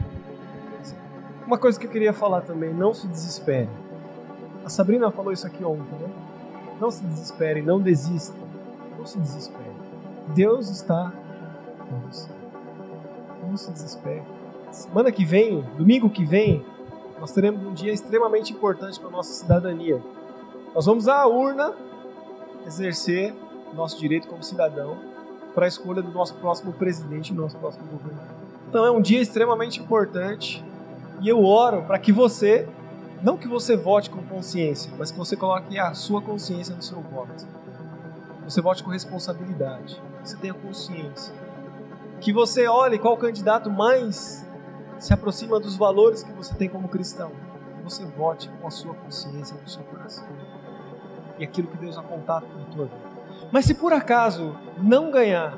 Uma coisa que eu queria falar também: não se desespere. A Sabrina falou isso aqui ontem, né? Não se desespere, não desista. Não se desespere. Deus está com você. Não se desespere. Semana que vem, domingo que vem, nós teremos um dia extremamente importante para a nossa cidadania. Nós vamos à urna exercer nosso direito como cidadão para a escolha do nosso próximo presidente e nosso próximo governo. Então é um dia extremamente importante e eu oro para que você, não que você vote com consciência, mas que você coloque a sua consciência no seu voto. Você vote com responsabilidade. Você tenha consciência que você olhe qual candidato mais se aproxima dos valores que você tem como cristão. Você vote com a sua consciência no seu coração. E aquilo que Deus apontar na tua vida. Mas se por acaso não ganhar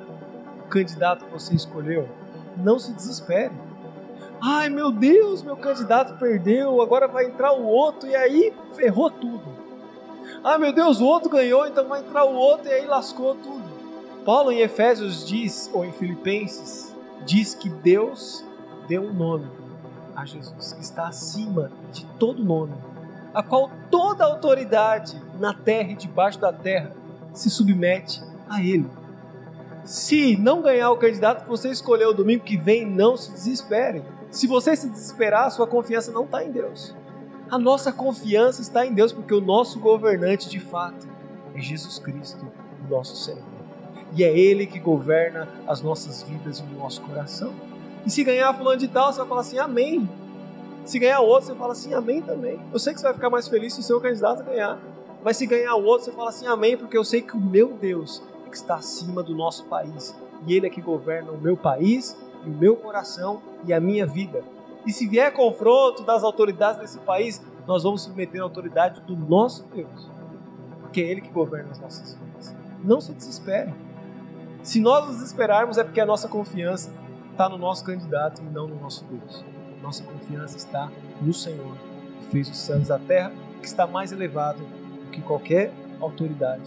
o candidato que você escolheu, não se desespere. Ai meu Deus, meu candidato perdeu, agora vai entrar o outro e aí ferrou tudo. Ah meu Deus, o outro ganhou, então vai entrar o outro e aí lascou tudo. Paulo em Efésios diz, ou em Filipenses, diz que Deus deu um nome a Jesus, que está acima de todo nome, a qual toda autoridade na terra e debaixo da terra se submete a Ele. Se não ganhar o candidato que você escolheu domingo que vem, não se desespere. Se você se desesperar, sua confiança não está em Deus. A nossa confiança está em Deus, porque o nosso governante de fato é Jesus Cristo, nosso Senhor e é Ele que governa as nossas vidas e o nosso coração. E se ganhar fulano de tal, você vai falar assim, amém. Se ganhar outro, você fala assim, amém também. Eu sei que você vai ficar mais feliz se o seu candidato ganhar. Mas se ganhar outro, você fala assim, amém, porque eu sei que o meu Deus é que está acima do nosso país. E Ele é que governa o meu país, e o meu coração e a minha vida. E se vier confronto das autoridades desse país, nós vamos submeter a autoridade do nosso Deus. Porque é Ele que governa as nossas vidas. Não se desespere. Se nós nos esperarmos, é porque a nossa confiança está no nosso candidato e não no nosso Deus. Nossa confiança está no Senhor, que fez os céus e a terra, que está mais elevado do que qualquer autoridade.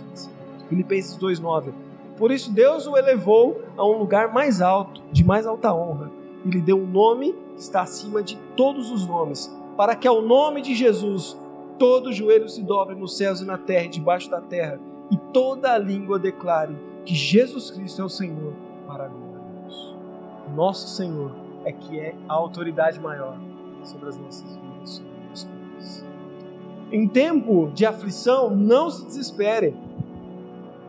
Filipenses 2,9 Por isso Deus o elevou a um lugar mais alto, de mais alta honra, e lhe deu um nome que está acima de todos os nomes, para que ao nome de Jesus todo joelho se dobre nos céus e na terra e debaixo da terra, e toda a língua declare que Jesus Cristo é o Senhor Nosso Senhor é que é a autoridade maior sobre as nossas vidas, sobre as coisas. Em tempo de aflição, não se desespere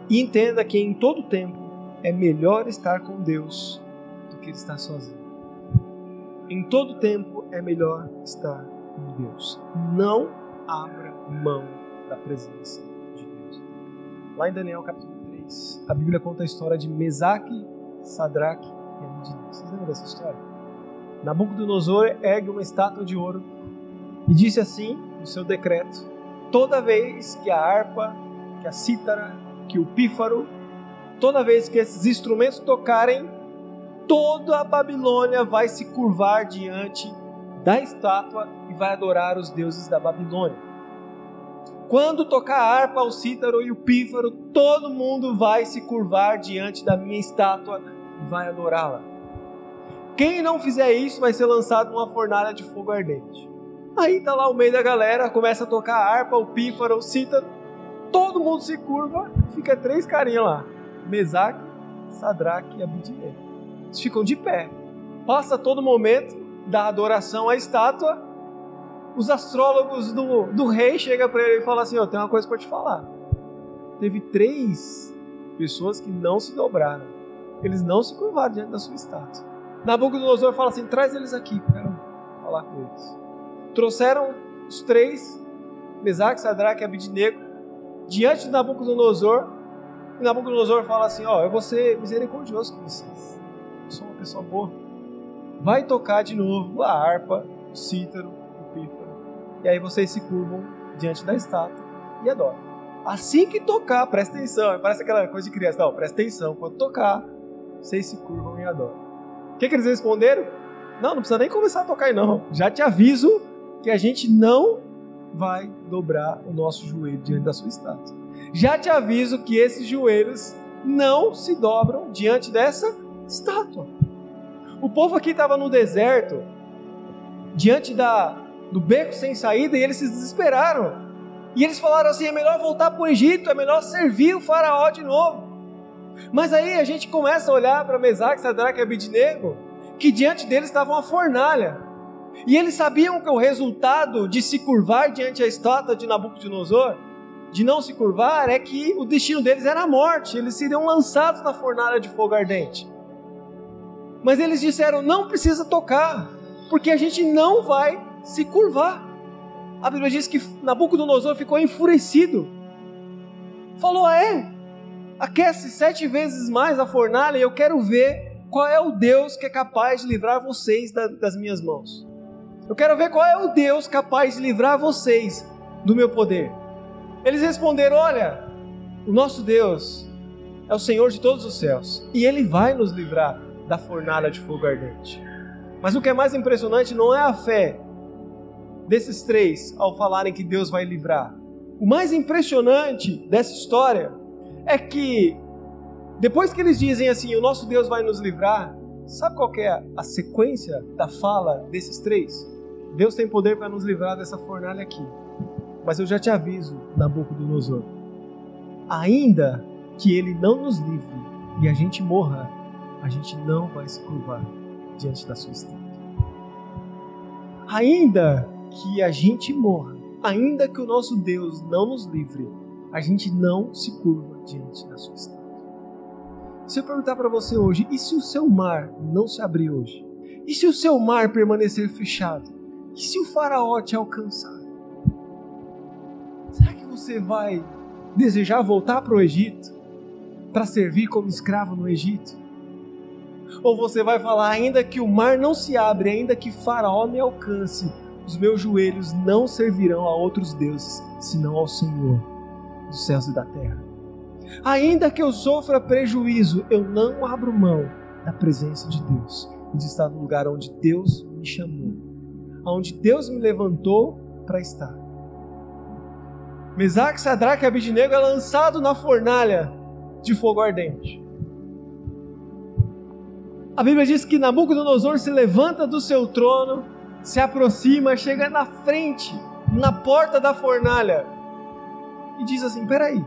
e entenda que em todo tempo é melhor estar com Deus do que estar sozinho. Em todo tempo é melhor estar com Deus. Não abra mão da presença de Deus. Lá em Daniel capítulo a Bíblia conta a história de Mesaque, Sadraque e Abednego. Vocês lembram dessa história? Nabucodonosor ergue uma estátua de ouro e disse assim no seu decreto: toda vez que a harpa, que a cítara, que o pífaro, toda vez que esses instrumentos tocarem, toda a Babilônia vai se curvar diante da estátua e vai adorar os deuses da Babilônia. Quando tocar a harpa, o cítaro e o pífaro, todo mundo vai se curvar diante da minha estátua e vai adorá-la. Quem não fizer isso vai ser lançado numa fornalha de fogo ardente. Aí tá lá o meio da galera, começa a tocar a harpa, o pífaro, o cítaro, todo mundo se curva, fica três carinhas lá: Mesaque, Sadraque e Abednego. Eles ficam de pé. Passa todo momento da adoração à estátua os astrólogos do, do rei chegam para ele e falam assim: Ó, oh, tem uma coisa para te falar. Teve três pessoas que não se dobraram. Eles não se curvaram diante da sua estátua. Nabucodonosor fala assim: traz eles aqui, quero falar com eles. Trouxeram os três, Mesaque, Sadraque e Abidnego, diante de Nabucodonosor. E Nabucodonosor fala assim: Ó, oh, eu vou ser misericordioso com vocês. Eu sou uma pessoa boa. Vai tocar de novo a harpa, o cítaro, o pífaro e aí vocês se curvam diante da estátua e adoram. Assim que tocar, presta atenção, parece aquela coisa de criança, não, presta atenção, quando tocar, vocês se curvam e adoram. O que, que eles responderam? Não, não precisa nem começar a tocar aí não, já te aviso que a gente não vai dobrar o nosso joelho diante da sua estátua. Já te aviso que esses joelhos não se dobram diante dessa estátua. O povo aqui estava no deserto, diante da do beco sem saída e eles se desesperaram. E eles falaram assim: é melhor voltar para o Egito, é melhor servir o Faraó de novo. Mas aí a gente começa a olhar para Mesaque, Sadraque e Abidnego, que diante deles estava uma fornalha. E eles sabiam que o resultado de se curvar diante da estátua de Nabucodonosor, de não se curvar, é que o destino deles era a morte, eles seriam lançados na fornalha de fogo ardente. Mas eles disseram: não precisa tocar, porque a gente não vai se curvar. A Bíblia diz que Nabucodonosor ficou enfurecido. Falou: ah, é? Aquece sete vezes mais a fornalha e eu quero ver qual é o Deus que é capaz de livrar vocês das minhas mãos. Eu quero ver qual é o Deus capaz de livrar vocês do meu poder. Eles responderam: Olha, o nosso Deus é o Senhor de todos os céus e ele vai nos livrar da fornalha de fogo ardente. Mas o que é mais impressionante não é a fé desses três ao falarem que Deus vai livrar. O mais impressionante dessa história é que depois que eles dizem assim, o nosso Deus vai nos livrar, sabe qual é a sequência da fala desses três? Deus tem poder para nos livrar dessa fornalha aqui. Mas eu já te aviso, Nabucodonosor, ainda que ele não nos livre e a gente morra, a gente não vai se curvar diante da sua estátua. Ainda que a gente morra, ainda que o nosso Deus não nos livre, a gente não se curva diante da sua estátua. Se eu perguntar para você hoje, e se o seu mar não se abrir hoje? E se o seu mar permanecer fechado? E se o faraó te alcançar? Será que você vai desejar voltar para o Egito para servir como escravo no Egito? Ou você vai falar, ainda que o mar não se abre, ainda que Faraó me alcance, os meus joelhos não servirão a outros deuses, senão ao Senhor dos céus e da terra. Ainda que eu sofra prejuízo, eu não abro mão da presença de Deus e de estar no lugar onde Deus me chamou, onde Deus me levantou para estar. Mesaque, Sadraque e Abidinego é lançado na fornalha de fogo ardente. A Bíblia diz que Nabucodonosor se levanta do seu trono, se aproxima, chega na frente, na porta da fornalha e diz assim: Peraí,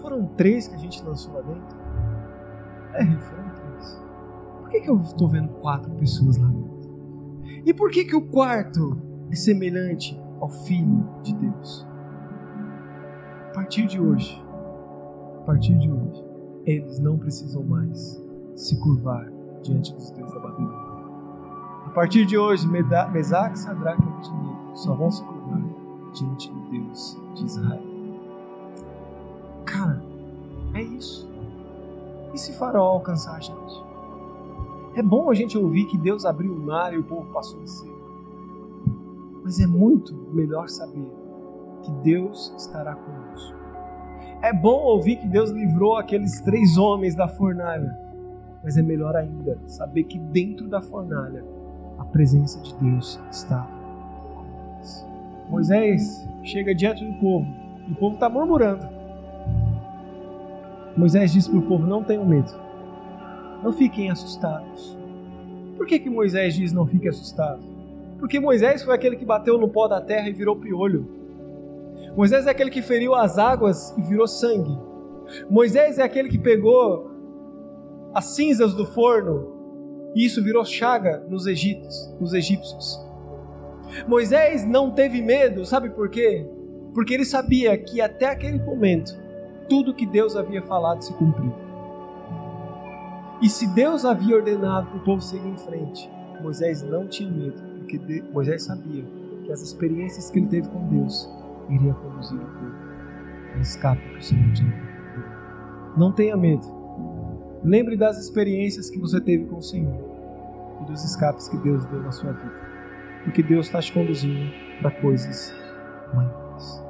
foram três que a gente lançou lá dentro? É, foram três. Por que, que eu estou vendo quatro pessoas lá dentro? E por que, que o quarto é semelhante ao Filho de Deus? A partir de hoje, a partir de hoje, eles não precisam mais se curvar diante dos deuses da Babilônia. A partir de hoje, Mesaque, Sadraque e Abednego só vão se curvar diante do Deus de Israel. Cara, é isso. E se Faraó alcançar a gente? É bom a gente ouvir que Deus abriu o mar e o povo passou em seco. Mas é muito melhor saber que Deus estará conosco. É bom ouvir que Deus livrou aqueles três homens da fornalha. Mas é melhor ainda saber que dentro da fornalha a presença de Deus está. Moisés chega diante do povo e o povo está murmurando. Moisés disse para o povo: Não tenham medo, não fiquem assustados. Por que, que Moisés diz não fiquem assustados? Porque Moisés foi aquele que bateu no pó da terra e virou piolho. Moisés é aquele que feriu as águas e virou sangue. Moisés é aquele que pegou as cinzas do forno e isso virou chaga nos egípcios, nos egípcios. Moisés não teve medo, sabe por quê? Porque ele sabia que até aquele momento tudo que Deus havia falado se cumpriu. E se Deus havia ordenado para o povo seguir em frente, Moisés não tinha medo, porque Moisés sabia que as experiências que ele teve com Deus iriam conduzir o povo ao escape que o Senhor tinha. Não tenha medo. Lembre das experiências que você teve com o Senhor e dos escapes que Deus deu na sua vida, porque Deus está te conduzindo para coisas maiores.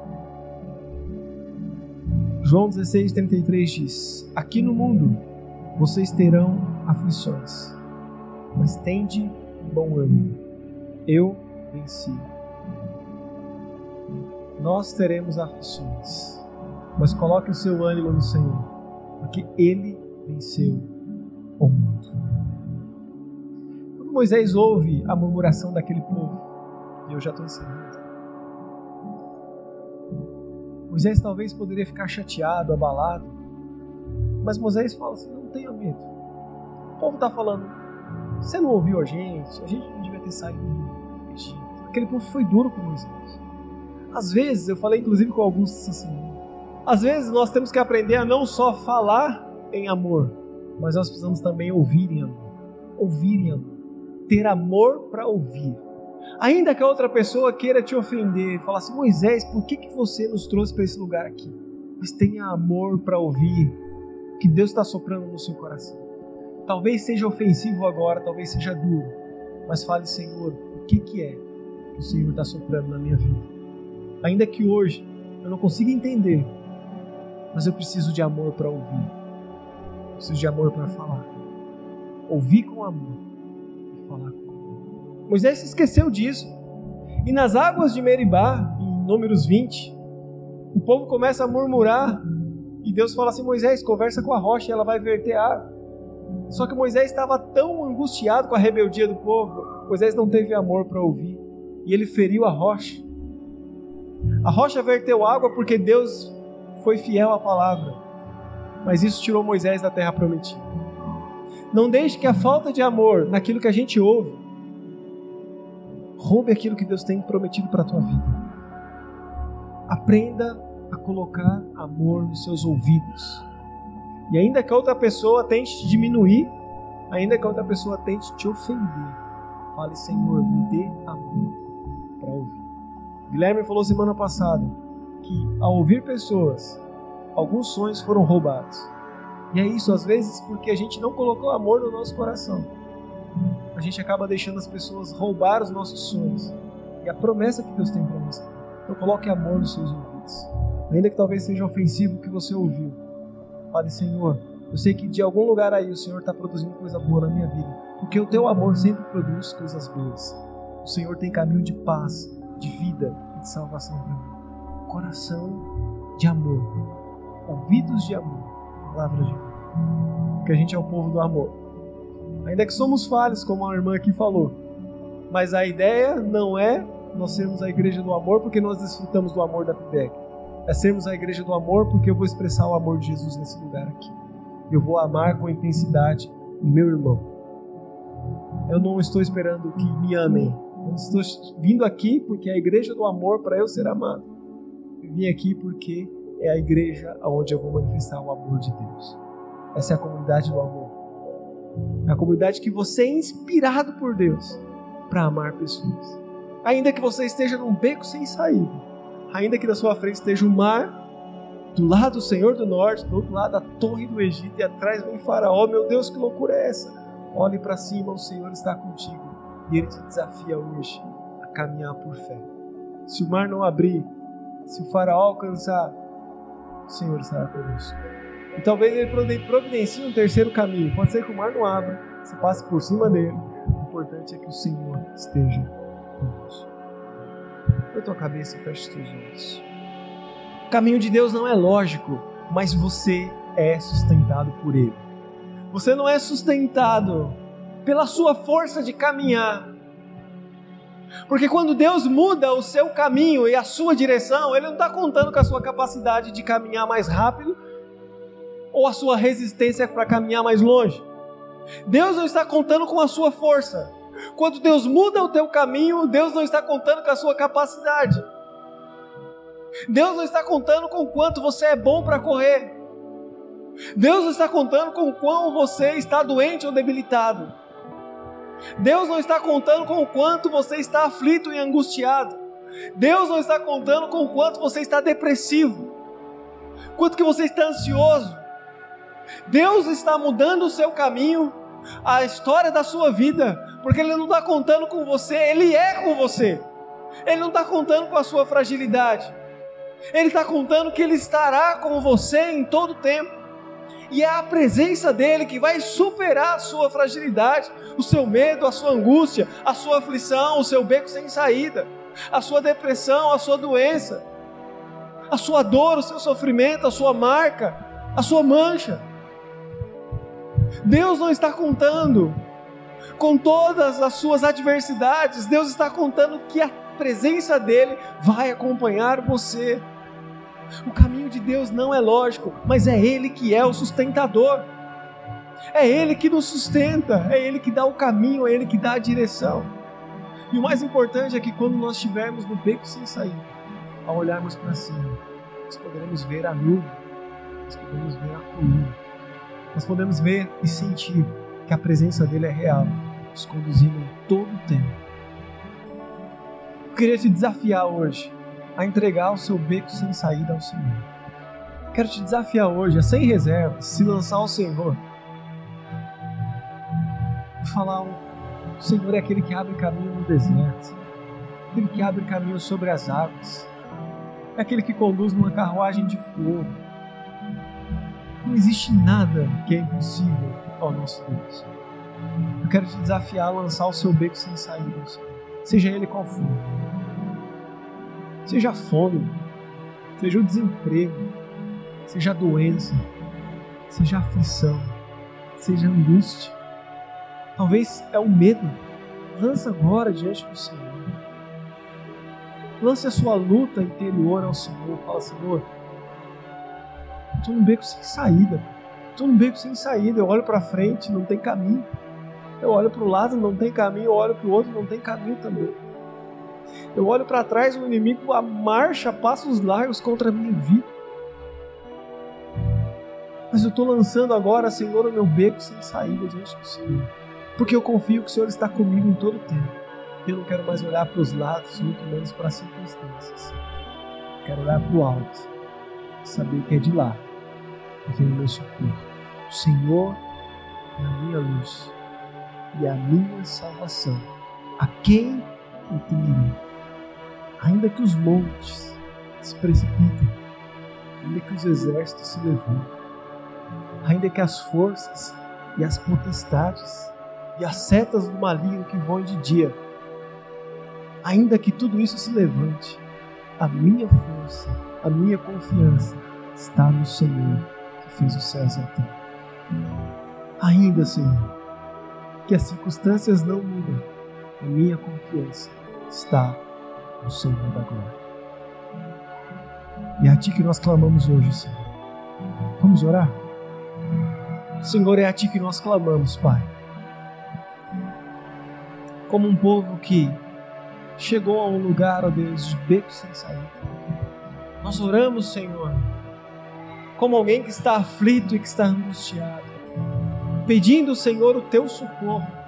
João 16,33 diz: Aqui no mundo vocês terão aflições, mas tende bom ânimo. Eu venci. Nós teremos aflições, mas coloque o seu ânimo no Senhor, porque Ele venceu Moisés ouve a murmuração daquele povo, e eu já estou ensinando, Moisés talvez poderia ficar chateado, abalado, mas Moisés fala assim: não tenha medo. O povo está falando, você não ouviu a gente, a gente não devia ter saído do Egito. Aquele povo foi duro com Moisés. Às vezes, eu falei inclusive com alguns assim, às vezes nós temos que aprender a não só falar em amor, mas nós precisamos também ouvir em amor. Ouvir em amor. Ter amor para ouvir. Ainda que a outra pessoa queira te ofender, falar assim: Moisés, por que, que você nos trouxe para esse lugar aqui? Mas tenha amor para ouvir que Deus está soprando no seu coração. talvez seja ofensivo agora, talvez seja duro, mas fale, Senhor, o que, que é que o Senhor está soprando na minha vida? Ainda que hoje eu não consiga entender, mas eu preciso de amor para ouvir, preciso de amor para falar. Ouvir com amor falar amor. Moisés se esqueceu disso. E nas águas de Meribá, em Números 20, o povo começa a murmurar e Deus fala assim: Moisés, conversa com a rocha ela vai verter água. Só que Moisés estava tão angustiado com a rebeldia do povo, Moisés não teve amor para ouvir e ele feriu a rocha. A rocha verteu água porque Deus foi fiel à palavra, mas isso tirou Moisés da terra prometida. Não deixe que a falta de amor naquilo que a gente ouve roube aquilo que Deus tem prometido para a tua vida. Aprenda a colocar amor nos seus ouvidos. E ainda que a outra pessoa tente te diminuir, ainda que outra pessoa tente te ofender, fale, Senhor, me dê amor para ouvir. Guilherme falou semana passada que ao ouvir pessoas, alguns sonhos foram roubados. E é isso, às vezes, porque a gente não colocou amor no nosso coração. A gente acaba deixando as pessoas roubar os nossos sonhos e a promessa que Deus tem para nós. Então coloque amor nos seus ouvidos ainda que talvez seja ofensivo o que você ouviu. Fale, Senhor, eu sei que de algum lugar aí o Senhor está produzindo coisa boa na minha vida, porque o teu amor sempre produz coisas boas. O Senhor tem caminho de paz, de vida e de salvação para mim. Coração de amor, ouvidos de amor, palavras de. Porque a gente é o povo do amor. Ainda que somos falhos, como a irmã aqui falou, mas a ideia não é nós sermos a igreja do amor porque nós desfrutamos do amor da PIBEC é sermos a igreja do amor, porque eu vou expressar o amor de Jesus nesse lugar aqui. Eu vou amar com intensidade o meu irmão. Eu não estou esperando que me amem. Eu estou vindo aqui porque é a igreja do amor para eu ser amado. Eu vim aqui porque é a igreja onde eu vou manifestar o amor de Deus. Essa é a comunidade do amor. É a comunidade que você é inspirado por Deus para amar pessoas. Ainda que você esteja num beco sem saída, ainda que na sua frente esteja o mar, do lado do Senhor do Norte, do outro lado a torre do Egito e atrás vem Faraó. Meu Deus, que loucura é essa? Olhe para cima, o Senhor está contigo e ele te desafia hoje a caminhar por fé. Se o mar não abrir, se o Faraó alcançar, o Senhor estará conosco. E talvez ele providencie um terceiro caminho. Pode ser que o mar não abra, você passe por cima dele. O importante é que o Senhor esteja conosco. Põe tua cabeça e feche os teus olhos. O caminho de Deus não é lógico, mas você é sustentado por Ele. Você não é sustentado pela sua força de caminhar. Porque quando Deus muda o seu caminho e a sua direção, Ele não está contando com a sua capacidade de caminhar mais rápido ou a sua resistência para caminhar mais longe. Deus não está contando com a sua força. Quando Deus muda o teu caminho, Deus não está contando com a sua capacidade. Deus não está contando com quanto você é bom para correr. Deus não está contando com quão você está doente ou debilitado. Deus não está contando com o quanto você está aflito e angustiado. Deus não está contando com o quanto você está depressivo. Quanto que você está ansioso. Deus está mudando o seu caminho, a história da sua vida, porque Ele não está contando com você, Ele é com você. Ele não está contando com a sua fragilidade. Ele está contando que Ele estará com você em todo tempo. E é a presença dele que vai superar a sua fragilidade, o seu medo, a sua angústia, a sua aflição, o seu beco sem saída, a sua depressão, a sua doença, a sua dor, o seu sofrimento, a sua marca, a sua mancha. Deus não está contando com todas as suas adversidades, Deus está contando que a presença dele vai acompanhar você. O caminho de Deus não é lógico, mas é Ele que é o sustentador. É Ele que nos sustenta, é Ele que dá o caminho, é Ele que dá a direção. E o mais importante é que quando nós estivermos no beco sem saída, ao olharmos para cima, nós poderemos ver a nuvem, nós podemos ver a coluna, nós podemos ver e sentir que a presença dele é real nos conduzindo todo o tempo. Eu queria te desafiar hoje a entregar o seu beco sem saída ao Senhor. Quero te desafiar hoje a, sem reservas, se lançar ao Senhor e falar: o Senhor é aquele que abre caminho no deserto, aquele que abre caminho sobre as águas, é aquele que conduz numa carruagem de fogo. Não existe nada que é impossível ao nosso Deus. Eu quero te desafiar a lançar o seu beco sem saída, seja ele qual for. Seja a fome, seja o desemprego, seja a doença, seja a aflição, seja a angústia. Talvez é o medo. Lança agora diante do Senhor. Lance a sua luta interior ao Senhor. Fala, Senhor, estou num beco sem saída. Estou num beco sem saída. Eu olho para frente, não tem caminho. Eu olho para o lado, não tem caminho. Eu olho para o outro, não tem caminho também. Eu olho para trás, o inimigo a marcha, passos largos contra a minha vida. Mas eu estou lançando agora, Senhor, o meu beco sem saída diante do Senhor. Porque eu confio que o Senhor está comigo em todo o tempo. Eu não quero mais olhar para os lados, muito menos para as circunstâncias. Eu quero olhar para o alto, saber que é de lá que vem o meu socorro. O Senhor é a minha luz e a minha salvação. A quem eu temerei? Ainda que os montes se precipitem, ainda que os exércitos se levantem, ainda que as forças e as potestades e as setas do maligno que voem de dia ainda que tudo isso se levante, a minha força, a minha confiança está no Senhor que fez os céus e a terra. Ainda, Senhor, que as circunstâncias não mudam, a minha confiança está no Senhor da glória. E é a Ti que nós clamamos hoje, Senhor. Vamos orar? Senhor, é a Ti que nós clamamos, Pai. Como um povo que chegou a um lugar, ó Deus, de beco sem saída. Nós oramos, Senhor, como alguém que está aflito e que está angustiado, pedindo, Senhor, o teu socorro.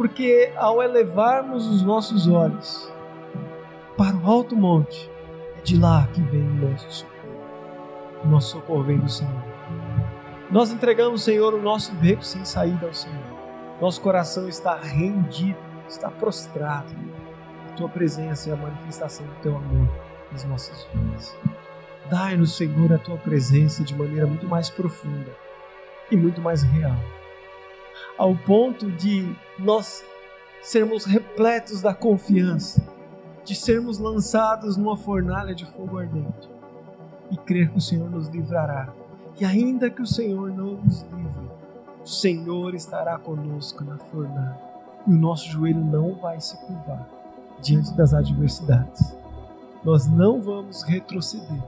Porque ao elevarmos os nossos olhos para o alto monte, é de lá que vem o nosso socorro. O nosso socorro vem do Senhor. Nós entregamos, Senhor, o nosso beco sem saída ao Senhor. Nosso coração está rendido está prostrado. A tua presença e a manifestação do teu amor nas nossas vidas. Dai-nos, Senhor, a tua presença de maneira muito mais profunda e muito mais real, ao ponto de nós sermos repletos da confiança, de sermos lançados numa fornalha de fogo ardente e crer que o Senhor nos livrará. E ainda que o Senhor não nos livre, o Senhor estará conosco na fornalha e o nosso joelho não vai se curvar diante das adversidades. Nós não vamos retroceder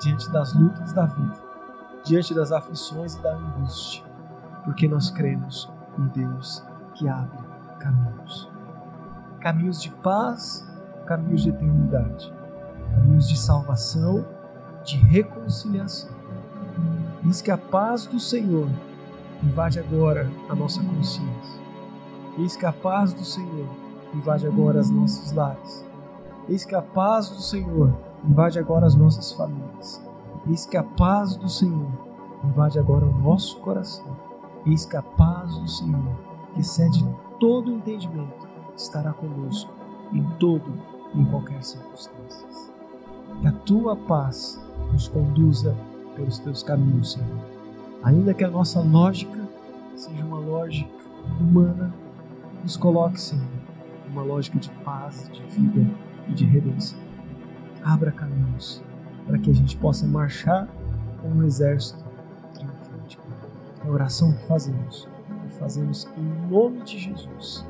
diante das lutas da vida, diante das aflições e da angústia, porque nós cremos em Deus que abre caminhos caminhos de paz, caminhos de eternidade, caminhos de salvação, de reconciliação. Diz que a paz do Senhor invade agora a nossa consciência Eis que a paz do Senhor invade agora os nossos lares. Eis que a paz do Senhor invade agora as nossas famílias. Eis que a paz do Senhor invade agora o nosso coração. Eis que a paz do Senhor, que excede todo entendimento, estará conosco em todo e em qualquer circunstância. Que a tua paz nos conduza pelos teus caminhos, Senhor. Ainda que a nossa lógica seja uma lógica humana, nos coloque, Senhor, numa lógica de paz, de vida e de redenção. Abra caminhos para que a gente possa marchar com um exército. É a oração que fazemos, e fazemos em nome de Jesus.